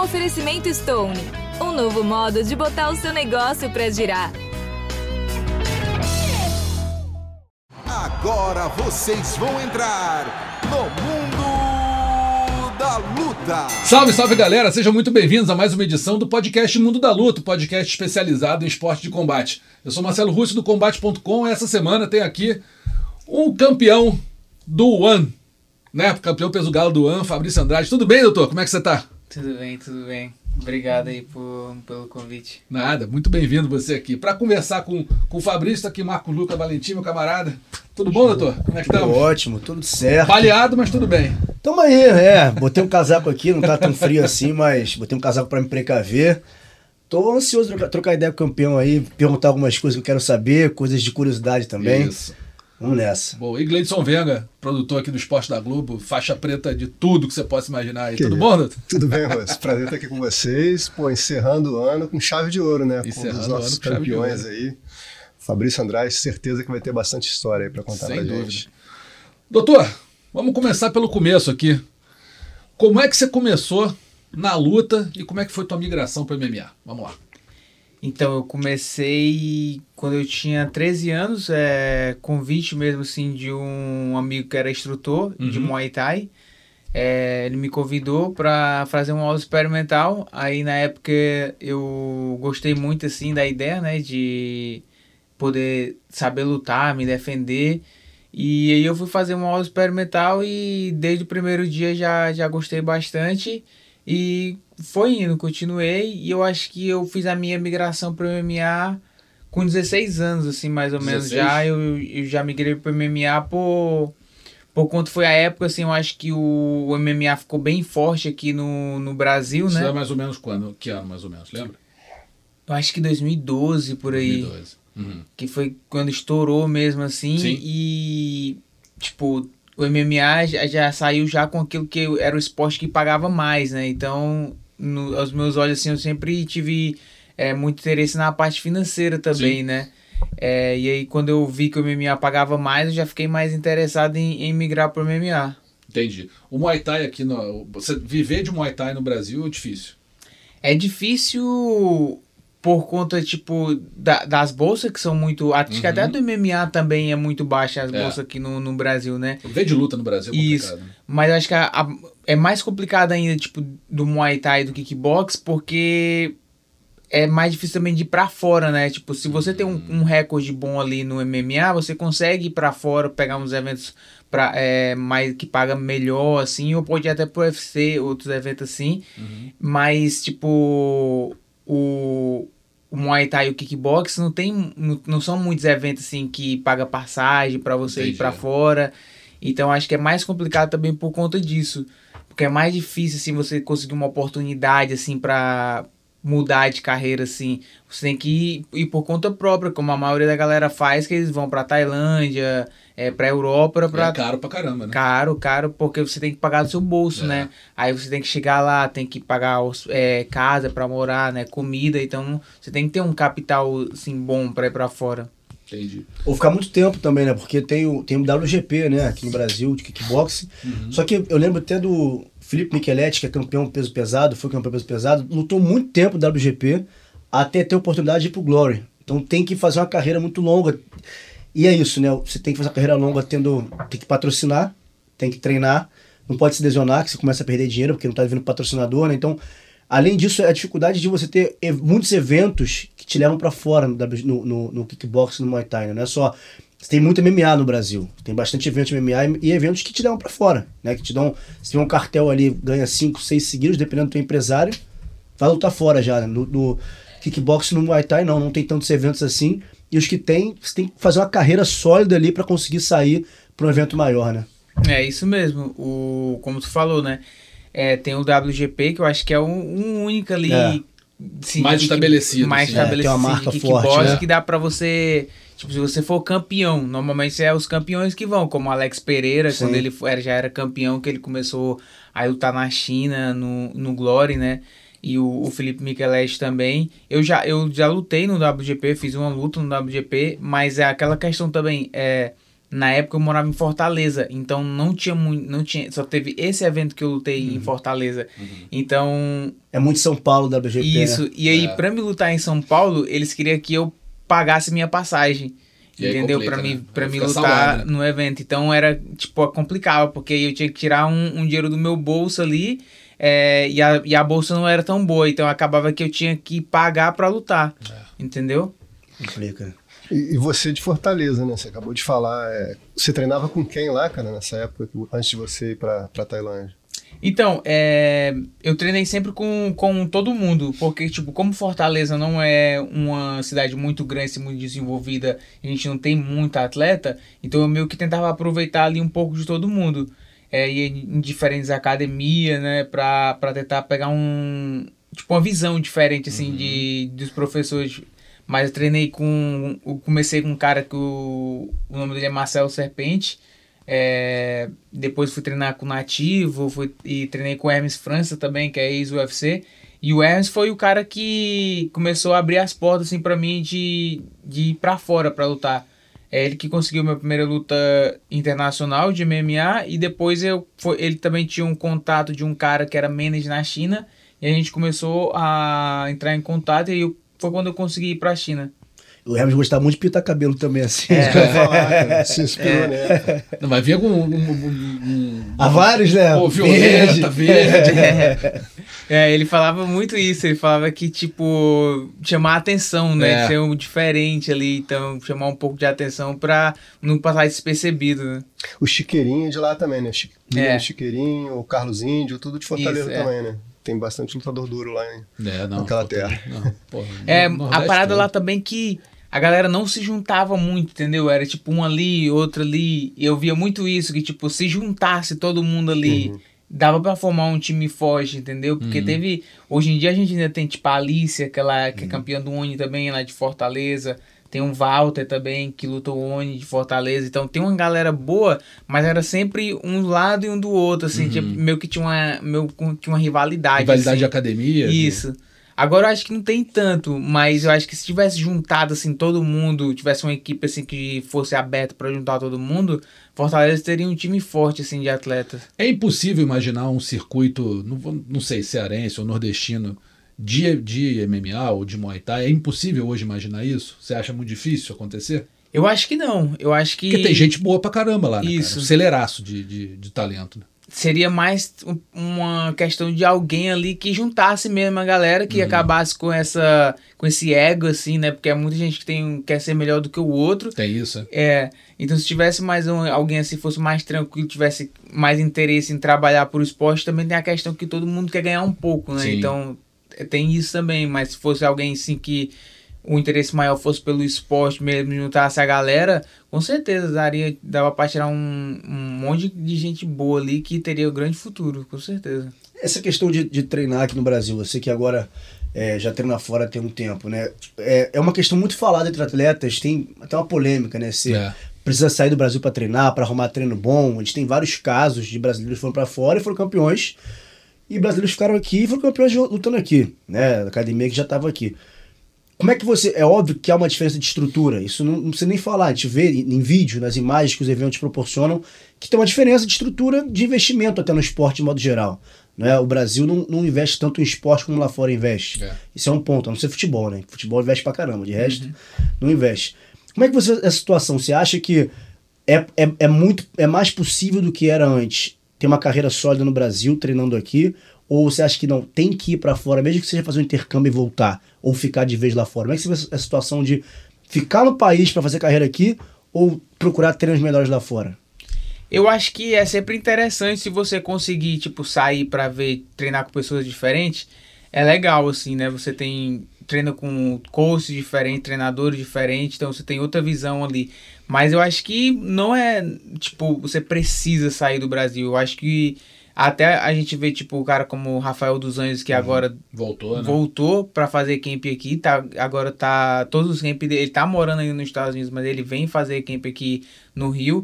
Um oferecimento Stone. Um novo modo de botar o seu negócio para girar. Agora vocês vão entrar no mundo da luta. Salve, salve galera, sejam muito bem-vindos a mais uma edição do podcast Mundo da Luta, podcast especializado em esporte de combate. Eu sou Marcelo Russo do Combate.com e essa semana tem aqui um campeão do One, né? Campeão peso galo do One, Fabrício Andrade. Tudo bem, doutor? Como é que você tá? Tudo bem, tudo bem. Obrigado aí por, pelo convite. Nada, muito bem-vindo você aqui. Para conversar com, com o Fabrício, tá aqui Marco Luca Valentim, meu camarada. Tudo bom, doutor? Como é que estamos? Ótimo, tudo certo. Baleado, mas tudo bem. Tamo aí, é. Botei um casaco aqui, não tá tão frio assim, mas botei um casaco para me precaver. Tô ansioso trocar, trocar ideia com o campeão aí, perguntar algumas coisas que eu quero saber, coisas de curiosidade também. Isso. Vamos nessa. Bom, e Gleidson Venga, produtor aqui do Esporte da Globo, faixa preta de tudo que você possa imaginar aí. Que Tudo isso. bom, doutor? Tudo bem, Ross? Prazer estar aqui com vocês. Pô, encerrando o ano com chave de ouro, né? Encerrando com os o nossos ano campeões aí. Fabrício Andrade, certeza que vai ter bastante história aí pra contar Sem pra dúvida. gente. Doutor, vamos começar pelo começo aqui. Como é que você começou na luta e como é que foi tua migração para MMA? Vamos lá. Então, eu comecei quando eu tinha 13 anos, é, convite mesmo assim de um amigo que era instrutor de Uhum. Muay Thai. É, ele me convidou para fazer uma aula experimental. Aí na época eu gostei muito assim da ideia, né, de poder saber lutar, me defender. E aí eu fui fazer uma aula experimental e desde o primeiro dia já, já gostei bastante. E foi indo, continuei. E eu acho que eu fiz a minha migração para o MMA com 16 anos, assim, mais ou menos 16? já. Eu, eu já migrei para o MMA por, por conta foi a época, assim, eu acho que o, o MMA ficou bem forte aqui no, no Brasil, Isso né? é mais ou menos quando? Que ano mais ou menos? Lembra? Eu acho que 2012, por aí. 2012. Uhum. que foi quando estourou mesmo assim Sim. e tipo o MMA já, já saiu já com aquilo que era o esporte que pagava mais né então no, aos meus olhos assim eu sempre tive é, muito interesse na parte financeira também Sim. né É, e aí quando eu vi que o MMA pagava mais eu já fiquei mais interessado em, em migrar para o MMA Entendi. O Muay Thai aqui, no, você viver de Muay Thai no Brasil é difícil. É difícil por conta, tipo, da- das bolsas que são muito. Acho que até do MMA também é muito baixa as Uhum. É. bolsas aqui no, no Brasil, né? Viver de luta no Brasil é Isso. né? Mas acho que a- a- é mais complicado ainda, tipo, do Muay Thai e do kickbox, porque é mais difícil também de ir pra fora, né? Tipo, se você tem um, um recorde bom ali no MMA, você consegue ir pra fora, pegar uns eventos pra, é, mais, que paga melhor, assim, ou pode ir até pro UFC, outros eventos assim. Uhum. Mas, tipo, o, o Muay Thai e o Kickbox não tem. Não, são muitos eventos assim que paga passagem pra você Entendi. ir pra fora. Então acho que é mais complicado também por conta disso. Porque é mais difícil, assim, você conseguir uma oportunidade, assim, pra mudar de carreira, assim. Você tem que ir, ir por conta própria, como a maioria da galera faz, que eles vão pra Tailândia, é, pra Europa, pra, É caro pra caramba, né? Caro, caro, porque você tem que pagar do seu bolso, É. né? Aí você tem que chegar lá, tem que pagar os- é, casa pra morar, né? Comida, então você tem que ter um capital, assim, bom pra ir pra fora. Entendi. Ou ficar muito tempo também, né? Porque tem o, tem o WGP, né? Aqui no Brasil, de kickboxing. Só que eu lembro até do Felipe Micheletti, que é campeão peso pesado, foi campeão peso pesado, lutou muito tempo no WGP até ter a oportunidade de ir pro Glory. Então tem que fazer uma carreira muito longa. E é isso, né? Você tem que fazer uma carreira longa tendo. Tem que patrocinar, tem que treinar, não pode se lesionar, que você começa a perder dinheiro, porque não tá vindo patrocinador, né? Então, além disso, é a dificuldade de você ter muitos eventos que te levam pra fora no, no, no, kickboxing, no Muay Thai, né? Não é só. Você tem muito MMA no Brasil. Tem bastante eventos de MMA e, e eventos que te levam pra fora, né? Que te dão. Se tem um cartel ali, ganha 5, 6 seguidos, dependendo do teu empresário, vai lutar fora já. Né? No, no kickboxing, no Muay Thai, não. Não tem tantos eventos assim. E os que tem, você tem que fazer uma carreira sólida ali pra conseguir sair pra um evento maior, né? É isso mesmo, o, como tu falou, né? É, tem o WGP, que eu acho que é um, um único ali. É. assim, Mais estabelecido, Mais assim. É, estabelecido. tem uma marca de forte, né? que dá pra você. Tipo, se você for campeão, normalmente é os campeões que vão, como o Alex Pereira, Sim. quando ele já era campeão, que ele começou a lutar na China, no, no Glory, né? E o, o Felipe Micheletti também. Eu já, eu já lutei no WGP, fiz uma luta no WGP, mas é aquela questão também. É, Na época eu morava em Fortaleza, então não tinha muito, não tinha, só teve esse evento que eu lutei Uhum. em Fortaleza. Então, É muito São Paulo da WGP, isso. né? E aí É. pra me lutar em São Paulo, eles queriam que eu pagasse minha passagem. E entendeu? Pra mim, né? mim fica lutar né? no evento. Então era, tipo, complicado, porque eu tinha que tirar um, um dinheiro do meu bolso ali. É, e, a, e a bolsa não era tão boa, então acabava que eu tinha que pagar pra lutar. É. Entendeu? Complica. E, e você de Fortaleza, né? Você acabou de falar. é, você treinava com quem lá, cara, nessa época, antes de você ir pra, pra Tailândia? Então, é, eu treinei sempre com, com todo mundo, porque, tipo, como Fortaleza não é uma cidade muito grande, muito desenvolvida, a gente não tem muita atleta, então eu meio que tentava aproveitar ali um pouco de todo mundo. É, ia em diferentes academias, né, pra, pra tentar pegar um, tipo, uma visão diferente, assim, de, dos professores. Mas eu treinei com, eu comecei com um cara que o, o nome dele é Marcelo Serpente, é, depois fui treinar com o Nativo, fui, e treinei com o Hermes França também, que é ex-UFC. E o Hermes foi o cara que começou a abrir as portas assim, para mim de, de ir pra fora pra lutar. É ele que conseguiu minha primeira luta internacional de MMA e depois eu foi, ele também tinha um contato de um cara que era manager na China e a gente começou a entrar em contato e eu, foi quando eu consegui ir pra China. O Hermes gostava muito de pintar cabelo também, assim. Eu ia falar, cara. Se inspirou, né? Não, mas vinha com um, um, um- um- Há vários, né? Pô, violeta, verde. É, ele falava muito isso, ele falava que, tipo, chamar atenção, né? É. Ser um diferente ali, então chamar um pouco de atenção pra não passar despercebido, né? O Chiqueirinho de lá também, né? Chi- É. O Chiqueirinho, o Carlos Índio, tudo de Fortaleza Isso, é. também, né? Tem bastante lutador duro lá, hein? É, não. Naquela terra. Não, porra, É, no a parada lá também que a galera não se juntava muito, entendeu? Era tipo um ali, outro ali. E eu via muito isso, que tipo, se juntasse todo mundo ali, dava pra formar um time forte, entendeu? Porque teve. Hoje em dia a gente ainda tem tipo a Alicia, aquela que é campeã do Oni também, lá de Fortaleza. Tem um Walter também, que lutou o Oni de Fortaleza. Então tem uma galera boa, mas era sempre um lado e um do outro, assim. Tipo, meio que tinha uma, meio, que tinha uma rivalidade. Rivalidade assim. de academia. de- Isso. Agora eu acho que não tem tanto, mas eu acho que se tivesse juntado assim todo mundo, tivesse uma equipe assim que fosse aberta pra juntar todo mundo, Fortaleza teria um time forte assim de atletas. É impossível imaginar um circuito, não, não sei, cearense ou nordestino, de, de MMA ou de Muay Thai. É impossível hoje imaginar isso? Você acha muito difícil acontecer? Eu acho que não. Eu acho que Porque tem gente boa pra caramba lá, né, Isso. cara? Um Celeiraço de, de, de talento. Né? Seria mais um- uma questão de alguém ali que juntasse mesmo a galera, que acabasse com essa com esse ego assim, né? Porque é muita gente que tem quer ser melhor do que o outro. Tem isso, é? É, então se tivesse mais um, alguém assim, fosse mais tranquilo, tivesse mais interesse em trabalhar por esporte, também tem a questão que todo mundo quer ganhar um pouco, né? Sim. Então é, tem isso também, mas se fosse alguém assim que o interesse maior fosse pelo esporte mesmo, juntasse a galera, com certeza daria, dava pra tirar um, um monte de gente boa ali que teria um grande futuro, com certeza. Essa questão de, de treinar aqui no Brasil, você que agora é, já treina fora tem um tempo, né? É, é uma questão muito falada entre atletas, tem até uma polêmica, né? Se É. precisa sair do Brasil para treinar, para arrumar treino bom. A gente tem vários casos de brasileiros que foram para fora e foram campeões. E brasileiros ficaram aqui e foram campeões lutando aqui, né? Da academia que já estava aqui. Como é que você. É óbvio que há uma diferença de estrutura, isso não, não precisa nem falar. A gente vê em, vídeo, nas imagens que os eventos proporcionam, que tem uma diferença de estrutura de investimento até no esporte de modo geral. Né? O Brasil não, não investe tanto em esporte como lá fora investe. É. Isso é um ponto, a não ser futebol, né? Futebol investe pra caramba, de resto, não investe. Como é que você. Essa situação? Você acha que é, é, é muito. É mais possível do que era antes ter uma carreira sólida no Brasil, treinando aqui? Ou você acha que não, tem que ir pra fora, mesmo que seja fazer um intercâmbio e voltar, ou ficar de vez lá fora? Como é que você vê a situação de ficar no país pra fazer carreira aqui, ou procurar treinos melhores lá fora? Eu acho que é sempre interessante se você conseguir, tipo, sair pra ver, treinar com pessoas diferentes. É legal, assim, né? Você tem. treina com coaches diferentes, treinadores diferentes, então você tem outra visão ali. Mas eu acho que não é, tipo, você precisa sair do Brasil. Eu acho que até a gente vê, tipo, o cara como o Rafael dos Anjos, que agora Voltou, né? voltou pra fazer camp aqui, tá, agora tá todos os camp dele, ele tá morando aí nos Estados Unidos, mas ele vem fazer camp aqui no Rio,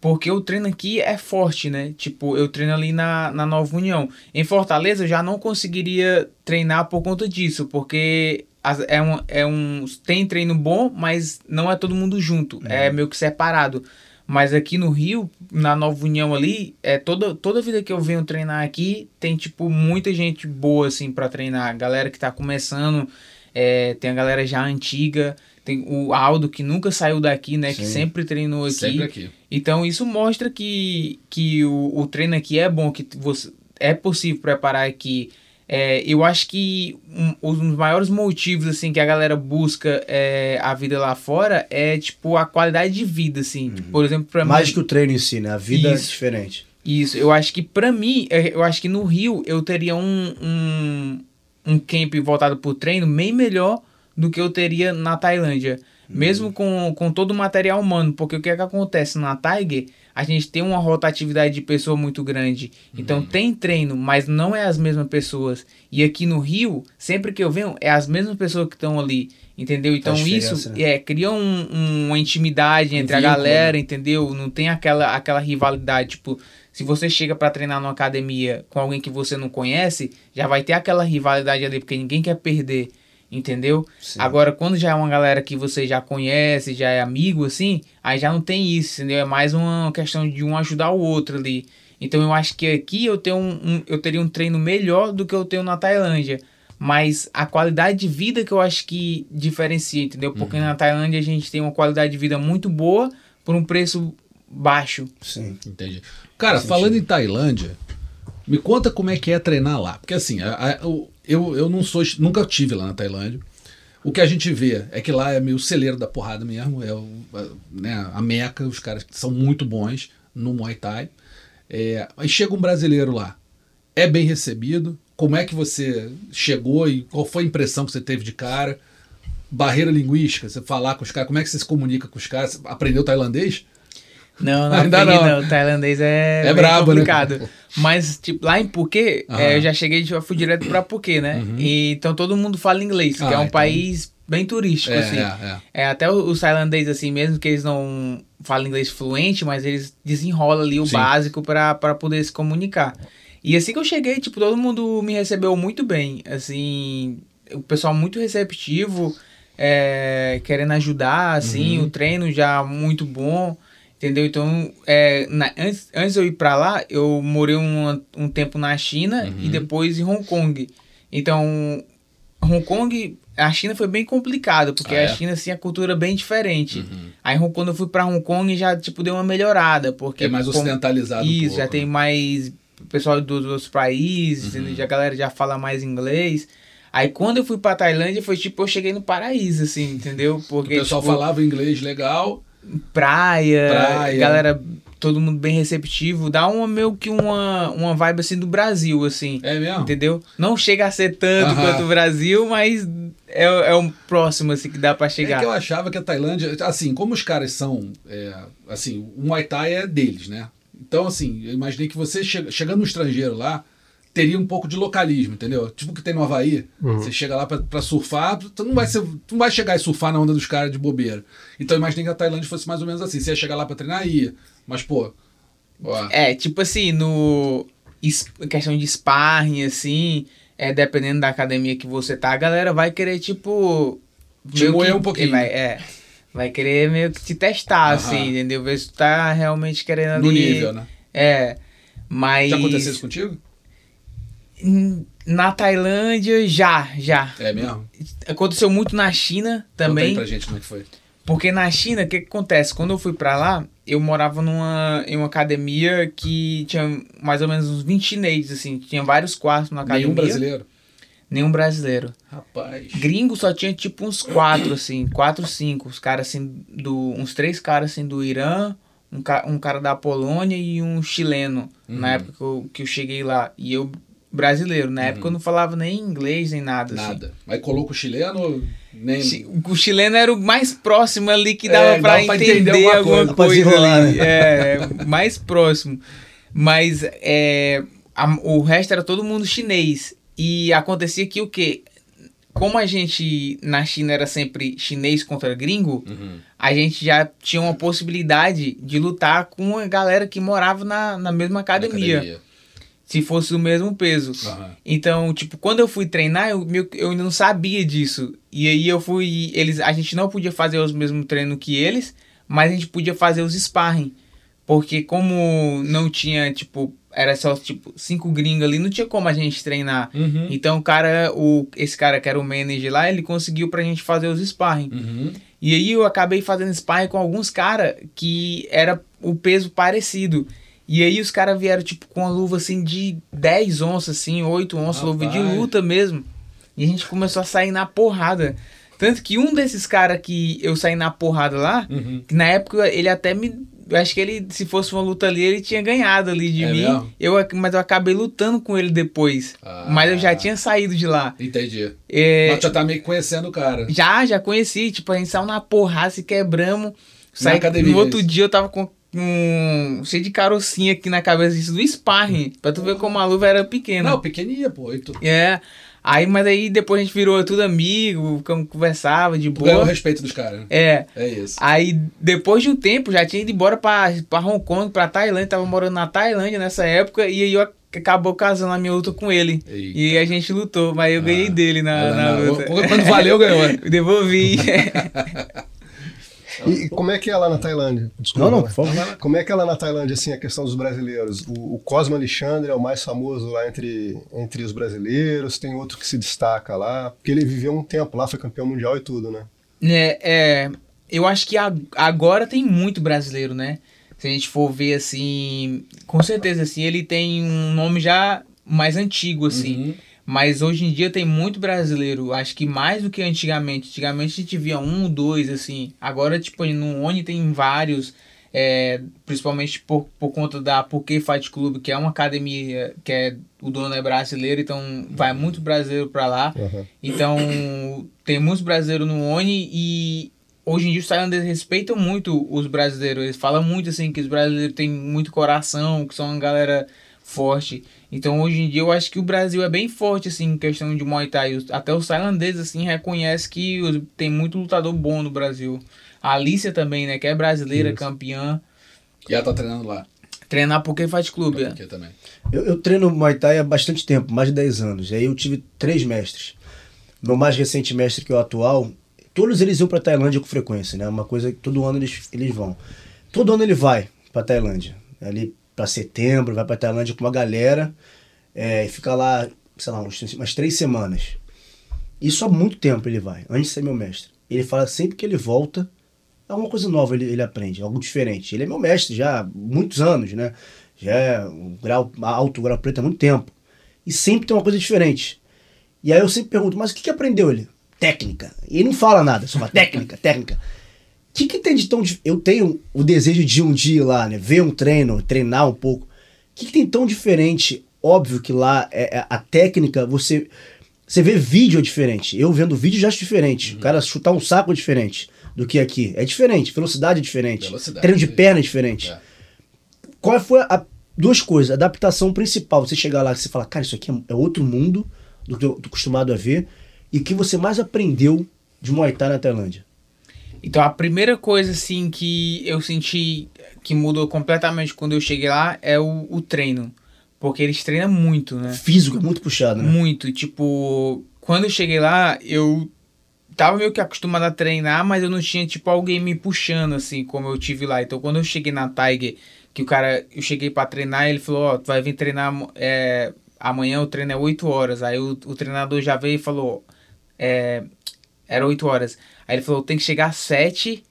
porque o treino aqui é forte, né? Tipo, eu treino ali na, na Nova União. Em Fortaleza eu já não conseguiria treinar por conta disso, porque é um, é um tem treino bom, mas não é todo mundo junto, é meio que separado. Mas aqui no Rio, na Nova União ali, é toda, toda vida que eu venho treinar aqui, tem, tipo, muita gente boa, assim, para treinar. Galera que tá começando, é, tem a galera já antiga, tem o Aldo que nunca saiu daqui, né? Que Sim. sempre treinou aqui. Sempre aqui. Então isso mostra que, que o, o treino aqui é bom, que você, é possível preparar aqui. É, eu acho que um, um dos maiores motivos assim que a galera busca é, a vida lá fora é tipo a qualidade de vida, assim. Por exemplo, para mim. Mais que o treino em si, né? A vida Isso. é diferente. Isso, eu acho que pra mim, é, eu acho que no Rio eu teria um, um, um camp voltado pro treino bem melhor do que eu teria na Tailândia. Mesmo com, com todo o material humano, porque o que é que acontece na Tiger, a gente tem uma rotatividade de pessoa muito grande. Então tem treino, mas não é as mesmas pessoas. E aqui no Rio, sempre que eu venho, é as mesmas pessoas que estão ali. Entendeu? Então diferença, isso né? é, cria um- um- uma intimidade entre a vínculo, galera, né? entendeu? Não tem aquela, aquela rivalidade, tipo, se você chega pra treinar numa academia com alguém que você não conhece, já vai ter aquela rivalidade ali, porque ninguém quer perder, entendeu? Sim. Agora, quando já é uma galera que você já conhece, já é amigo, assim, aí já não tem isso, entendeu? É mais uma questão de um ajudar o outro ali. Então eu acho que aqui eu, tenho um, um- eu teria um treino melhor do que eu tenho na Tailândia. Mas a qualidade de vida que eu acho que diferencia, entendeu? Porque Uhum. na Tailândia a gente tem uma qualidade de vida muito boa por um preço baixo. Sim. Entendi. Cara, Faz falando sentido. em Tailândia, me conta como é que é treinar lá. Porque assim, a- a- o- eu, eu não sou. Nunca tive lá na Tailândia. O que a gente vê é que lá é meio celeiro da porrada mesmo. É o, né, a Meca, os caras são muito bons no Muay Thai. É, aí chega um brasileiro lá. É bem recebido. Como é que você chegou e qual foi a impressão que você teve de cara? Barreira linguística, você falar com os caras, como é que você se comunica com os caras? Aprendeu tailandês? Não, não, Ainda não. não. O tailandês é, É brabo, né? complicado. Mas, tipo, lá em Phuket, Aham. é, eu já cheguei, já fui direto pra Phuket, né? E, então todo mundo fala inglês, que Ah, é um então- país bem turístico, É, assim. é, é. É, até os tailandeses, assim, mesmo que eles não falam inglês fluente, mas eles desenrolam ali o Sim. básico pra poder se comunicar. E assim que eu cheguei, tipo, todo mundo me recebeu muito bem, assim, o pessoal muito receptivo, é, querendo ajudar, assim, Uhum. o treino já muito bom, entendeu? Então, é, na- antes, antes de eu ir pra lá, eu morei um, um tempo na China Uhum. e depois em Hong Kong. Então, Hong Kong, a China foi bem complicado, porque Ah, é? a China, assim, a cultura é bem diferente. Uhum. Aí, quando eu fui pra Hong Kong, já, tipo, deu uma melhorada, porque... É mais como- ocidentalizado. um Isso, pouco, já né? tem mais pessoal dos outros países, Uhum. Já, a galera já fala mais inglês. Aí, quando eu fui pra Tailândia, foi tipo, eu cheguei no paraíso, assim, entendeu? O Porque, pessoal tipo, falava inglês legal. Praia, Praia. galera, todo mundo bem receptivo. Dá uma, meio que uma, uma vibe, assim, do Brasil, assim. É mesmo? Entendeu? Não chega a ser tanto Aham. quanto o Brasil, mas é, é um próximo, assim, que dá pra É chegar. que eu achava que a Tailândia, assim, como os caras são, é, assim, o Muay Thai é deles, né? Então, assim, eu imaginei que você chega, chegando no estrangeiro lá, teria um pouco de localismo, entendeu? Tipo o que tem no Havaí, você chega lá pra, pra surfar, tu não, vai ser, tu não vai chegar e surfar na onda dos caras de bobeira. Então eu imaginei que a Tailândia fosse mais ou menos assim, você ia chegar lá pra treinar, ia, mas pô, ó, É, tipo assim, no. es- questão de sparring, assim, é, dependendo da academia que você tá, a galera vai querer, tipo. Te moer um pouquinho. Vai, é. Vai querer meio que te testar, Aham. assim, entendeu? Ver se tu tá realmente querendo ali. no nível, né? É. Mas. Já aconteceu isso contigo? Na Tailândia, já, já. É mesmo? Aconteceu muito na China Conta também. pra gente como é que foi. Porque na China, o que, que acontece? Quando eu fui pra lá, eu morava numa, em uma academia que tinha mais ou menos uns 20 chineses, assim. Tinha vários quartos na academia. Nenhum brasileiro? Nenhum brasileiro. Rapaz. Gringo só tinha tipo uns quatro, assim. Quatro, cinco. Os caras, assim, do... Uns três caras, assim, do Irã. Um, ca, um cara da Polônia e um chileno. Uhum. Na época que eu, que eu cheguei lá. E eu, brasileiro. Na época eu não falava nem inglês, nem nada, assim. Nada. Mas colou com o chileno? Nem... O chileno era o mais próximo ali que É, dava pra dava pra entender, entender alguma alguma coisa, coisa. ali. né? É, mais próximo. Mas é, a- o resto era todo mundo chinês. E acontecia que o quê? Como a gente na China era sempre chinês contra gringo, Uhum. a gente já tinha uma possibilidade de lutar com a galera que morava na, na mesma academia, se fosse do mesmo peso. Aham. Então, tipo, quando eu fui treinar, eu, eu não sabia disso. E aí eu fui. Eles, a gente não podia fazer os mesmos treinos que eles, mas a gente podia fazer os sparring. Porque como não tinha, tipo, era só, tipo, cinco gringos ali, não tinha como a gente treinar. Uhum. Então o cara, o, esse cara que era o manager lá, ele conseguiu pra gente fazer os sparring. Uhum. E aí eu acabei fazendo sparring com alguns caras que era o peso parecido. E aí os caras vieram, tipo, com a luva, assim, de 10 onças, assim, 8 onças, luva de luta mesmo. E a gente começou a sair na porrada. Tanto que um desses caras que eu saí na porrada lá, Uhum. que na época ele até me... Eu acho que ele, se fosse uma luta ali, ele tinha ganhado ali de É mim. mesmo? Eu, mas eu acabei lutando com ele depois. Ah. Mas eu já tinha saído de lá. Entendi. É, Mas já tá meio que conhecendo o cara. já, já conheci. Tipo, a gente saiu na porrada, se quebramos. Saí, academia, no outro dia eu tava com um cheio de carocinha aqui na cabeça isso do sparring. Pra tu ver como a luva era pequena. Não, pequenininha, pô. E tu, É. Aí, mas aí depois a gente virou tudo amigo, conversava de tu ganhou o boa. respeito dos caras. né? É. É isso. Aí, depois de um tempo, já tinha ido embora pra, pra Hong Kong, pra Tailândia, tava morando na Tailândia nessa época, e aí eu ac- acabou casando a minha luta com ele. Eita. E a gente lutou, mas eu ganhei Ah. dele na, na não- luta. Quando valeu, ganhou. né? Devolvi. E, e como é que é lá na Tailândia? Desculpa, Não, não, por favor. Como é que é lá na Tailândia, assim, a questão dos brasileiros? O, o Cosmo Alexandre é o mais famoso lá entre, entre os brasileiros, tem outro que se destaca lá, porque ele viveu um tempo lá, foi campeão mundial e tudo, né? É, é, eu acho que a- agora tem muito brasileiro, né? Se a gente for ver assim, com certeza assim, ele tem um nome já mais antigo assim. Uhum. Mas hoje em dia tem muito brasileiro, acho que mais do que antigamente. Antigamente a gente via um, dois, assim. Agora, tipo, no Oni tem vários, é, principalmente por, por conta da Porque Fight Club, que é uma academia que é, o dono é brasileiro, então vai muito brasileiro pra lá. Aham. Então, tem muitos brasileiros no ONI e hoje em dia os tailandeses respeitam muito os brasileiros. Eles falam muito assim que os brasileiros têm muito coração, que são uma galera forte. Então, hoje em dia eu acho que o Brasil é bem forte assim em questão de Muay Thai. Até os tailandeses assim reconhecem que tem muito lutador bom no Brasil. A Alicia também, né, que é brasileira, campeã, E ela tá treinando lá. treinar porque faz clube. é. Aqui também. Eu, eu treino Muay Thai há bastante tempo, mais de 10 anos. E aí eu tive três mestres. Meu mais recente mestre, que é o atual, todos eles iam pra Tailândia com frequência, né? Uma coisa que todo ano eles, eles vão. Todo ano ele vai pra Tailândia. Ali pra setembro, vai pra Tailândia com uma galera. É, e fica lá, sei lá, umas três semanas. Isso há muito tempo ele vai, antes de ser meu mestre. Ele fala sempre que ele volta, alguma coisa nova ele, ele aprende, algo diferente. Ele é meu mestre já há muitos anos, né? Já é um grau alto, grau preto há muito tempo. E sempre tem uma coisa diferente. E aí eu sempre pergunto, mas o que, que aprendeu ele? Técnica. E ele não fala nada, só fala técnica, técnica. O que, que tem de tão. Eu tenho o desejo de um dia ir lá, né? Ver um treino, treinar um pouco. O que, que tem tão diferente? Óbvio que lá é, é- a técnica, você. Você vê vídeo é diferente. Eu vendo vídeo já acho diferente. O cara chutar um saco é diferente do que aqui. É diferente. Velocidade é diferente. Velocidade, Treino de perna é diferente. É. Qual foi a. Duas coisas. A adaptação principal. Você chegar lá e você fala, cara, isso aqui é- é outro mundo do que eu tô acostumado a ver. E o que você mais aprendeu de Muay Thai na Tailândia? Então a primeira coisa assim que eu senti que mudou completamente quando eu cheguei lá é o, o treino. Porque eles treinam muito, né? Físico é muito puxado, né? Muito. Tipo, quando eu cheguei lá, eu tava meio que acostumado a treinar, mas eu não tinha, tipo, alguém me puxando, assim, como eu tive lá. Então, quando eu cheguei na Tiger, que o cara, eu cheguei pra treinar, ele falou, ó, tu vai vir treinar, é, amanhã o treino é 8 horas. Aí o, o treinador já veio e falou, é, era 8 horas. Aí ele falou, tem que chegar às 7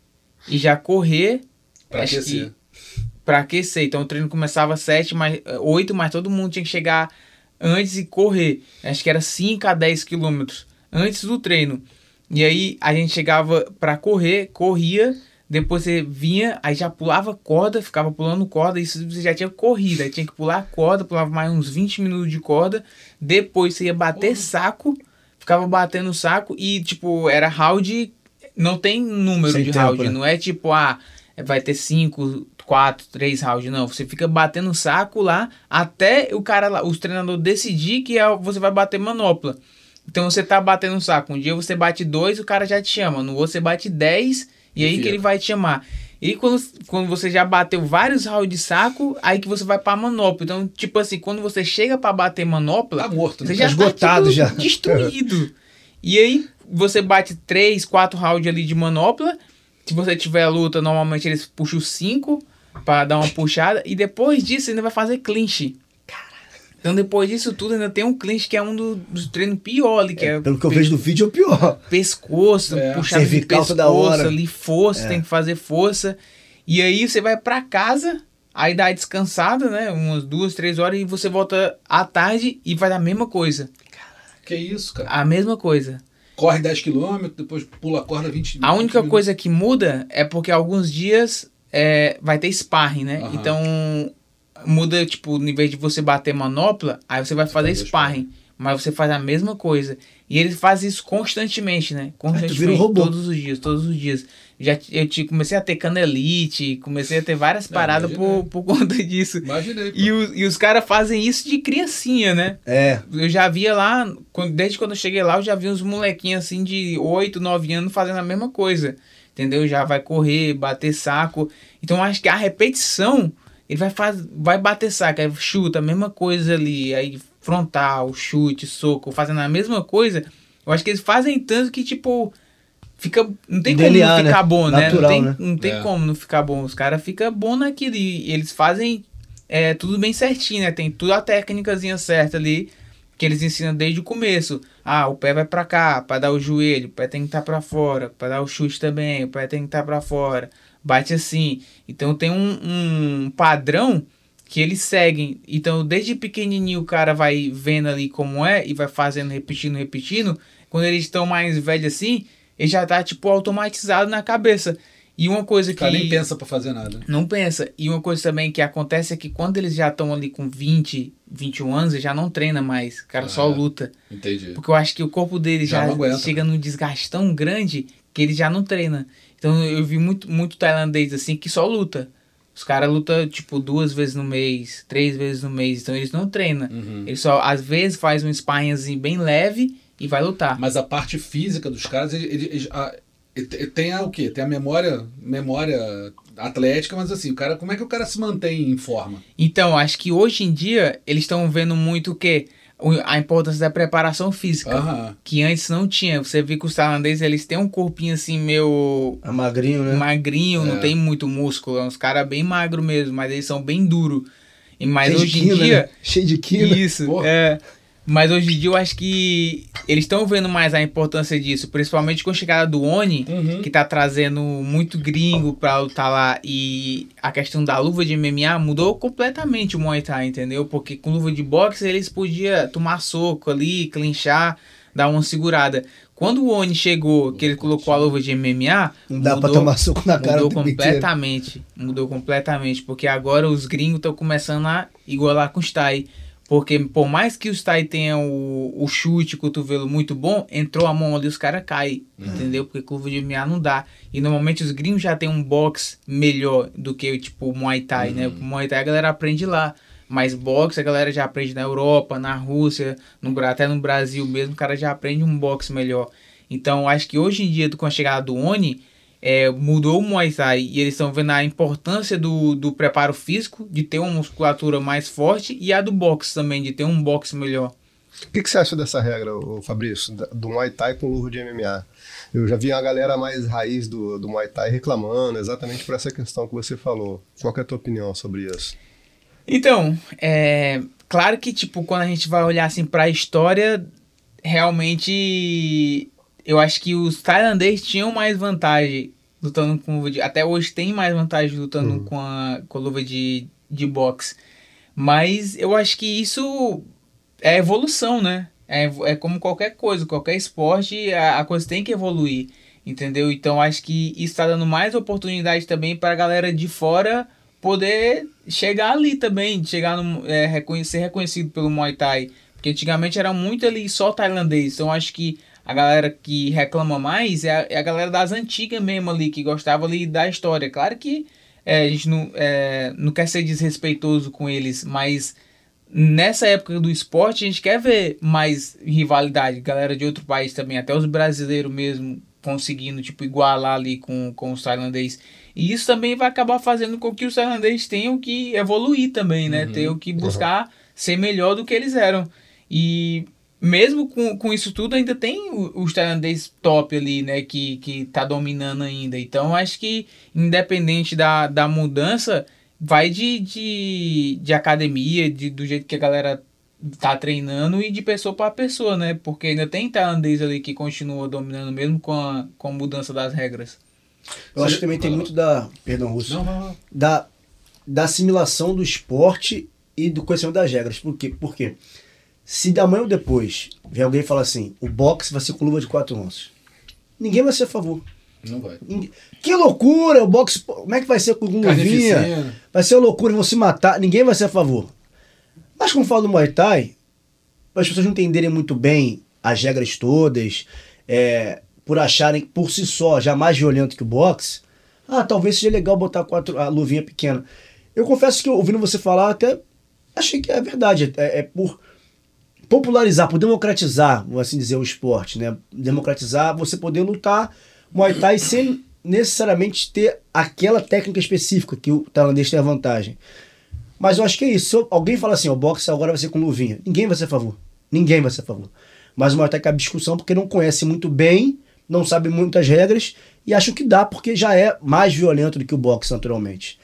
e já correr. Pra acho aquecer. que- pra aquecer. Então o treino começava às 7, mas, 8, mas todo mundo tinha que chegar antes e correr. Acho que era 5 a 10 quilômetros antes do treino. E aí a gente chegava pra correr, corria, depois você vinha, aí já pulava corda, ficava pulando corda, isso você já tinha corrida, aí tinha que pular corda, pulava mais uns 20 minutos de corda, depois você ia bater saco, ficava batendo saco e tipo, era round, não tem número Sem de tempo, round, né? não é tipo, ah, vai ter 5, 4, 3 rounds, não, você fica batendo saco lá até o cara lá, os treinadores decidir que é, você vai bater manopla. Então você tá batendo saco. Um dia você bate dois, o cara já te chama. No outro você bate 10 e aí Fica. que ele vai te chamar. E quando, quando você já bateu vários rounds de saco, aí que você vai pra manopla. Então, tipo assim, quando você chega pra bater manopla, Tá morto, né? você já Tá esgotado tá, tipo, já. destruído. e aí você bate três, quatro rounds ali de manopla se você tiver luta, normalmente eles puxam 5 pra dar uma puxada. E depois disso ainda vai fazer clinch. Então depois disso tudo ainda tem um clinch que é um do- dos treinos pior ali, que é, Pelo que eu vejo do vídeo, é o pior. pescoço, É. Cervical pescoço toda hora. ali, força, É. tem que fazer força. E aí você vai pra casa, aí dá descansada, né? Umas duas, três horas, e você volta à tarde e vai dar a mesma coisa. Que isso, cara. A mesma coisa. Corre 10 km, depois pula a corda 20 A única 20 coisa que muda é porque alguns dias é, vai ter sparring, né? Aham. Então muda, tipo, em vez de você bater manopla, aí você vai fazer fazer sparring. Mas você faz a mesma coisa. E ele faz isso constantemente, né? Constantemente, vira um robô. todos os dias, todos os dias. Já, eu te, comecei a ter canelite, comecei a ter várias paradas por, por conta disso. Imaginei. pô. E, o- e os caras fazem isso de criancinha, né? É. Eu já via lá, quando- desde quando eu cheguei lá, eu já vi uns molequinhos assim de 8, 9 anos fazendo a mesma coisa. Entendeu? Já vai correr, bater saco. Então acho que a repetição, ele vai, faz, vai bater saco, aí chuta a mesma coisa ali, aí frontal, chute, soco, fazendo a mesma coisa. Eu acho que eles fazem tanto que, tipo, fica. Não tem como não ficar né? bom, né? Natural, Não tem, né? não tem É. como não ficar bom. Os caras ficam bom naquilo e eles fazem é, tudo bem certinho, né? Tem tudo a técnicazinha certa ali que eles ensinam desde o começo. Ah, o pé vai pra cá, pra dar o joelho, o pé tem que estar pra fora, pra dar o chute também, o pé tem que estar pra fora. Bate assim. Então tem um, um padrão que eles seguem. Então desde pequenininho o cara vai vendo ali como é e vai fazendo, repetindo, repetindo. Quando eles estão mais velhos assim, ele já tá tipo automatizado na cabeça. E uma coisa que cara nem pensa pra fazer nada. não pensa. E uma coisa também que acontece é que quando eles já estão ali com 20, 21 anos, ele já não treina mais. O cara Ah, só luta. Entendi. Porque eu acho que o corpo dele Já já, chega num desgaste tão grande que ele já não treina. Então eu vi muito, muito tailandês assim que só luta. Os caras lutam tipo duas vezes no mês, três vezes no mês. Então eles não treinam. Uhum. Eles só às vezes faz um sparringzinho bem leve e vai lutar. Mas a parte física dos caras, ele, ele- ele- a- tem a, o quê? Tem a memória, memória atlética, mas assim, o cara, como é que o cara se mantém em forma? Então, acho que hoje em dia eles estão vendo muito o quê? A importância da preparação física. Que antes não tinha. Você vê que os tailandeses eles têm um corpinho assim meio É magrinho, né? magrinho, É. não tem muito músculo, é uns caras bem magro mesmo, mas eles são bem duro. E mas Cheio de hoje em dia né? Cheio de quina. isso, Porra. é. Mas hoje em dia eu acho que eles estão vendo mais a importância disso, principalmente com a chegada do Oni, Uhum. que tá trazendo muito gringo pra lutar lá e a questão da luva de MMA mudou completamente o Muay Thai, entendeu? Porque com luva de boxe eles podiam tomar soco ali, clinchar, dar uma segurada. Quando o Oni chegou, que ele colocou a luva de MMA, Não dá pra mudou- tomar soco na cara Mudou completamente. Mudou completamente. Porque agora os gringos estão começando a igualar com os Thai. Porque por mais que os Thai tenham o, o chute, o cotovelo muito bom, entrou a mão ali, os caras caem. Entendeu? Porque luva de MMA não dá. E normalmente os gringos já tem um box melhor do que tipo o Muay Thai, né? O Muay Thai a galera aprende lá. Mas boxe a galera já aprende na Europa, na Rússia, no, até no Brasil mesmo, o cara já aprende um boxe melhor. Então acho que hoje em dia, com a chegada do Oni, é, mudou o Muay Thai e eles estão vendo a importância do, do preparo físico, de ter uma musculatura mais forte e a do boxe também, de ter um boxe melhor. O que, que você acha dessa regra, Fabrício, do Muay Thai com luva de MMA? Eu já vi a galera mais raiz do, do Muay Thai reclamando exatamente por essa questão que você falou. Qual é a tua opinião sobre isso? Então, é claro que tipo quando a gente vai olhar assim para a história, realmente eu acho que os tailandeses tinham mais vantagem lutando com luva de, até hoje tem mais vantagem lutando com a com a luva de de boxe. Mas eu acho que isso é evolução, né? É, é como qualquer coisa, qualquer esporte, a, a coisa tem que evoluir, entendeu? Então acho que isso está dando mais oportunidade também para a galera de fora poder chegar ali também, chegar no, é, reconhe- ser reconhecido pelo Muay Thai. Porque antigamente era muito ali só tailandês. Então acho que a galera que reclama mais é a, é a galera das antigas mesmo ali, que gostava ali da história. Claro que é, a gente não, é, não quer ser desrespeitoso com eles, mas nessa época do esporte a gente quer ver mais rivalidade, galera de outro país também, até os brasileiros mesmo conseguindo tipo igualar ali com, com os tailandeses. E isso também vai acabar fazendo com que os tailandeses tenham que evoluir também, né? Tenham que buscar ser melhor do que eles eram. E mesmo com, com isso tudo, ainda tem o- os tailandeses top ali, né? Que, que tá dominando ainda. Então, acho que, independente da, da mudança, vai de, de, de academia, de, do jeito que a galera tá treinando e de pessoa para pessoa, né? Porque ainda tem tailandês ali que continua dominando mesmo com a, com a mudança das regras. Eu acho que também tem muito da. Perdão, Russo. Não, não, não. da, da assimilação do esporte e do conhecimento das regras. Por quê? Por quê? Se amanhã ou depois vier alguém falar assim, o boxe vai ser com luva de 4 onças, ninguém vai ser a favor. Não vai. Ninguém- Que loucura! O boxe, como é que vai ser com luvinha? Vai ser uma loucura, vão se matar. Ninguém vai ser a favor. Mas como falo do Muay Thai, para as pessoas não entenderem muito bem as regras todas, é, por acharem por si só já mais violento que o boxe, ah, talvez seja legal botar quatro, a luvinha pequena. Eu confesso que ouvindo você falar, até achei que é verdade. É, é por popularizar, por democratizar, vou assim dizer, o esporte, né? Democratizar, você poder lutar Muay Thai sem necessariamente ter aquela técnica específica que o tailandês tem a vantagem. Mas eu acho que é isso. Se alguém fala assim, o boxe agora vai ser com luvinha, ninguém vai ser a favor. Ninguém vai ser a favor. Mas o Muay Thai cabe discussão porque não conhece muito bem, não sabe muitas regras e acho que dá porque já é mais violento do que o boxe naturalmente.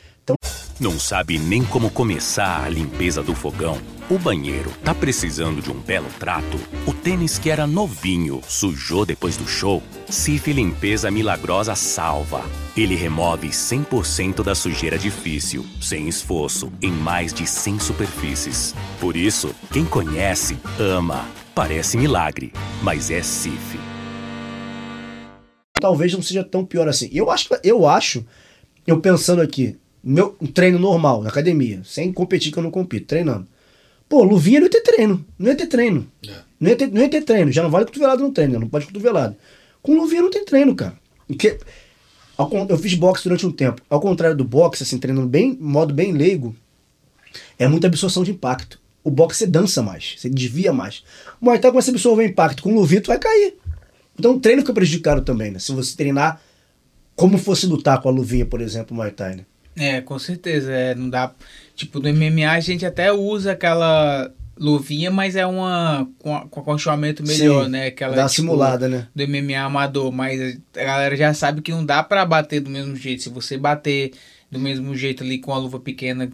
Não sabe nem como começar a limpeza do fogão? O banheiro tá precisando de um belo trato? O tênis que era novinho sujou depois do show? Cif Limpeza Milagrosa salva. Ele remove 100% da sujeira difícil, sem esforço, em mais de 100 superfícies. Por isso, quem conhece, ama. Parece milagre, mas é Cif. talvez não seja tão pior assim. Eu acho, eu acho, eu pensando aqui, meu um treino normal, na academia, sem competir que eu não compito, treinando. Pô, luvinha não ia ter treino. Não ia ter treino. É. Não, ia ter, não ia ter treino. Já não vale cotovelado no treino, não pode cotovelado. Com luvinha não tem treino, cara. Porque, ao eu fiz boxe durante um tempo. Ao contrário do boxe, assim, treinando bem, modo bem leigo, é muita absorção de impacto. O boxe você dança mais, você desvia mais. O Muay Thai começa a absorver impacto. Com luvinha tu vai cair. Então o treino fica prejudicado também, né? Se você treinar como fosse lutar com a luvinha, por exemplo, Muay Thai, né? É, com certeza. É, não dá. Tipo, no MMA a gente até usa aquela luvinha, mas é uma com, com melhor, Sim, né? Aquela dá uma tipo, simulada, né? Do MMA amador, mas a galera já sabe que não dá pra bater do mesmo jeito. Se você bater do mesmo jeito ali com a luva pequena,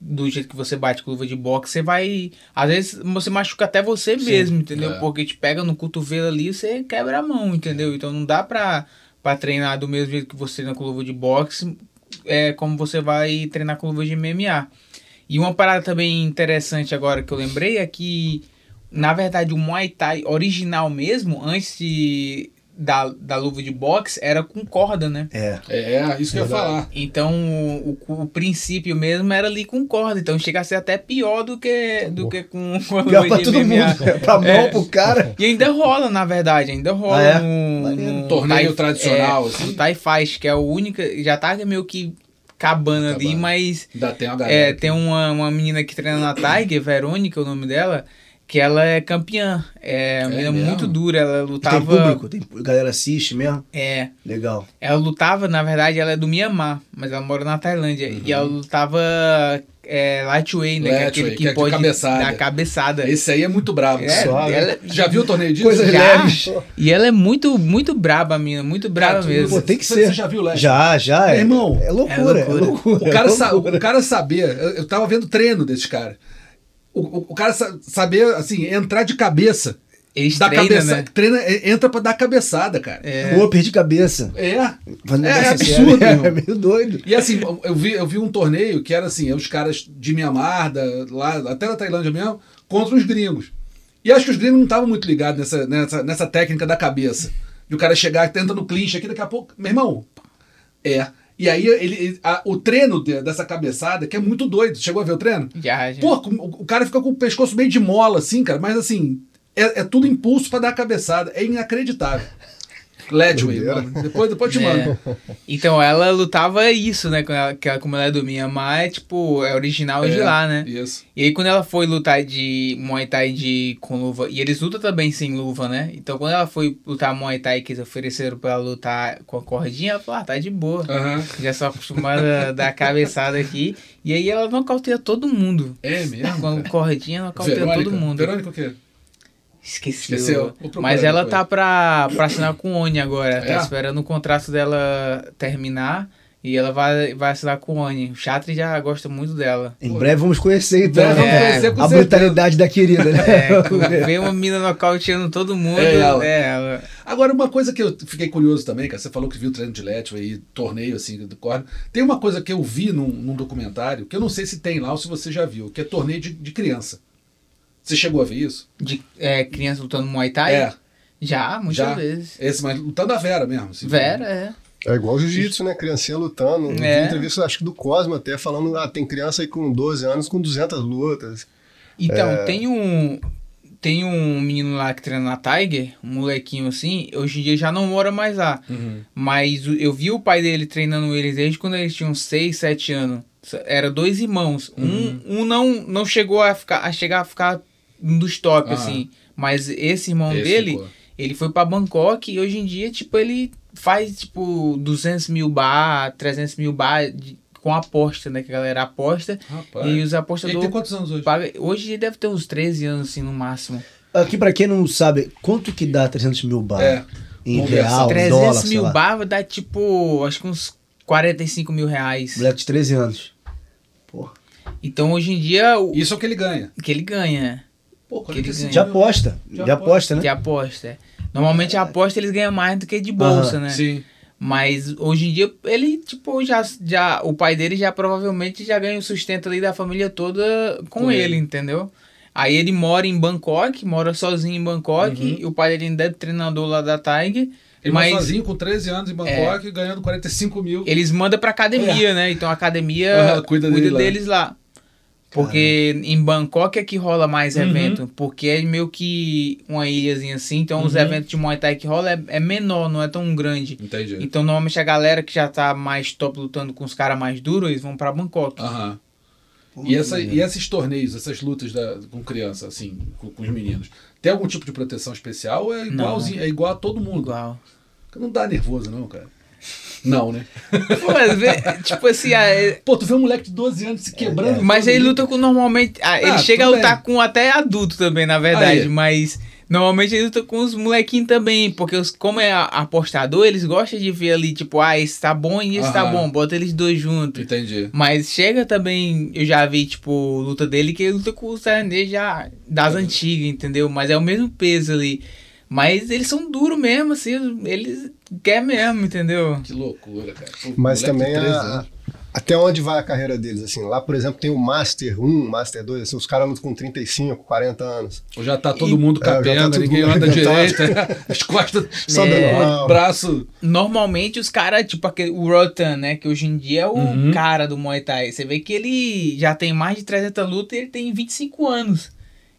do jeito que você bate com luva de boxe, você vai. Às vezes você machuca até você mesmo, entendeu? é. Porque te pega no cotovelo ali e você quebra a mão, entendeu? Então não dá pra, pra treinar do mesmo jeito que você treina com luva de boxe, é como você vai treinar com luva de MMA. E uma parada também interessante agora que eu lembrei é que, na verdade, o Muay Thai original mesmo, antes de, da, da luva de boxe, era com corda, né? É. É, isso que eu ia falar. Então, o, o princípio mesmo era ali com corda. Então, chega a ser até pior do que, do que com, com a Pior luva pra de todo MMA. mundo. né? Pra mão, É. pro cara. E ainda rola, na verdade, ainda rola Ah, é? no, no Torneio Thai- tradicional, é, assim. No Thai Fight, que é o único. Já tá meio que acabando ali, mas Ainda tem uma galera. é, que- tem uma, uma menina que treina na Tiger, Verônica, é o nome dela, que ela é campeã. É uma menina mesmo? muito dura, ela Tem lutava. público, tem, a galera assiste mesmo. É, Legal. ela lutava, na verdade, ela é do Myanmar, mas ela mora na Tailândia. E ela lutava é, lightweight, né? que é aquele que, que é de pode cabeçada. dar cabeçada. Esse aí é muito brabo. É, suave. ela- Já viu o torneio disso? Coisas Já. leves. E ela é muito, muito braba, a mina, muito braba Cara, mesmo. Pô, tem que Você- ser. você já viu o? Já, já. É, irmão, é loucura, é é loucura. loucura. O cara, é sa- loucura. o cara saber, eu, eu tava vendo treino desses caras. O, o, cara sa- saber, assim, entrar de cabeça. Eles Dar treinam, cabeça, né? treina, é, entra pra dar cabeçada, cara. É. Pô, perdi cabeça. É. Fazendo É absurdo, sério. meu. É meio doido. E assim, eu vi, eu vi um torneio que era assim, os caras de Mianmar, da, lá, até da Tailândia mesmo, contra os gringos. E acho que os gringos não estavam muito ligados nessa, nessa, nessa técnica da cabeça. De o cara chegar, tenta no clinch aqui, daqui a pouco. Meu irmão, é. E aí ele, a- o treino de- dessa cabeçada, que é muito doido. Chegou a ver o treino? Já, já. Pô, o, o cara fica com o pescoço meio de mola, assim, cara, mas assim, é, é tudo impulso pra dar a cabeçada. É inacreditável. Ledway, mano. Depois, depois eu te É. mando. Então ela lutava isso, né? Quando ela, que ela- como ela é do Myanmar, é tipo, é original de É, lá, né? Isso. E aí quando ela foi lutar de Muay Thai de, com luva, e eles lutam também sem luva, né? Então quando ela foi lutar Muay Thai que eles ofereceram pra ela lutar com a cordinha, ela falou, ah, tá de boa. Já sou acostumada a dar cabeçada aqui. E aí ela nocauteia todo mundo. É mesmo? Com a cordinha, nocauteia Verônica? todo mundo. Verônica o quê? Esqueci. Esqueceu? Mas ela depois. tá pra, pra assinar com o Oni agora. É? Tá esperando o contrato dela terminar. E ela vai, vai assinar com o Oni. O Chatri já gosta muito dela. Em breve vamos conhecer, então. Breve vamos né? conhecer, com a certeza. brutalidade da querida, né? É, vê uma mina nocauteando todo mundo. É ela. É ela. Agora, uma coisa que eu fiquei curioso também, cara, você falou que viu treino de Letio aí, torneio assim do corno. Tem uma coisa que eu vi num, num documentário, que eu não sei se tem lá ou se você já viu, que é torneio de, de criança. Você chegou a ver isso? De é, criança lutando Muay Thai? É. Já, muitas Já. vezes. Esse, mas lutando a Vera mesmo. assim. Vera, é. É igual o jiu-jitsu, né? Criancinha lutando. Eu É. Vi entrevista, acho que do Cosmo até, falando, ah, tem criança aí com 12 anos com 200 lutas. Então, É. tem um. Tem um menino lá que treina na Tiger, um molequinho assim, hoje em dia já não mora mais lá. Uhum. Mas eu vi o pai dele treinando eles desde quando eles tinham 6, 7 anos. Era dois irmãos. Uhum. Um, um não, não chegou a, ficar, a chegar a ficar um dos top, Ah. assim. Mas esse irmão Esse dele, ficou. ele foi pra Bangkok e hoje em dia, tipo, ele faz, tipo, 200 mil bar, 300 mil bar de- com aposta, né? Que a galera aposta. Rapaz. E os Ele tem apostadores quantos anos hoje? paga. Hoje ele deve ter uns 13 anos, assim, no máximo. Aqui, pra quem não sabe, quanto que dá 300 mil bar? É. Em real, 300 dólar, mil bar vai dar, tipo, acho que uns 45 mil reais. Moleque de 13 anos. Porra. Então, hoje em dia, o Isso é o que ele ganha. que ele ganha Pô, Que ele 45 ganha. Já mil. aposta. Já Já, aposta. aposta, né? de aposta. é. Normalmente a aposta eles ganham mais do que de bolsa, Aham, né? Sim. Mas hoje em dia ele, tipo, já, já. O pai dele já provavelmente já ganha o sustento ali da família toda com, Com ele, ele. entendeu? Aí ele mora em Bangkok, mora sozinho em Bangkok, Uhum. e o pai dele ainda é treinador lá da Tiger. Ele mas É. sozinho com 13 anos em Bangkok, ganhando 45 mil. eles mandam pra academia, né? Então a academia É. Aham, cuida cuida, dele lá. deles lá. Porque em Bangkok é que rola mais Uhum. evento. Porque é meio que uma ilhazinha assim. Então os Uhum. eventos de Muay Thai que rola é, é menor, não é tão grande. Entendi. Então normalmente a galera que já tá mais top lutando com os caras mais duros, eles vão pra Bangkok. Aham. E, essa, e esses torneios, essas lutas da- com criança, assim, com, com os meninos, tem algum tipo de proteção especial ou é igualzinho, é igual a todo mundo? Igual. Não dá nervoso, não, cara. Não, né? Pô, vezes, tipo assim, ah, é- Pô, tu vê um moleque de 12 anos se quebrando. mas todo ele dia. luta com normalmente. ah, ele Ah, chega a lutar bem. com até adulto também, na verdade. Aí. Mas normalmente ele luta com os molequinhos também. Porque os, como é a- apostador, eles gostam de ver ali, tipo, ah, esse tá bom e esse tá Aham. bom. Bota eles dois juntos. Entendi. Mas chega também, eu já vi, tipo, luta dele que ele luta com os tailandês já das antigas, entendeu? Mas é o mesmo peso ali. Mas eles são duros mesmo, assim, eles querem mesmo, entendeu? Que loucura, cara. Pô, Mas também 13 a- até onde vai a carreira deles, assim. Lá, por exemplo, tem o Master 1, Master 2, assim, os caras lutam com 35, 40 anos. Já tá todo E- mundo É, já tá capenga, todo ninguém mundo anda arrebentado. direito, as costas Só é, dando braço. Normalmente os caras, tipo aquele, o Rotan, né, que hoje em dia é o Uhum. cara do Muay Thai. Você vê que ele já tem mais de 300 lutas e ele tem 25 anos,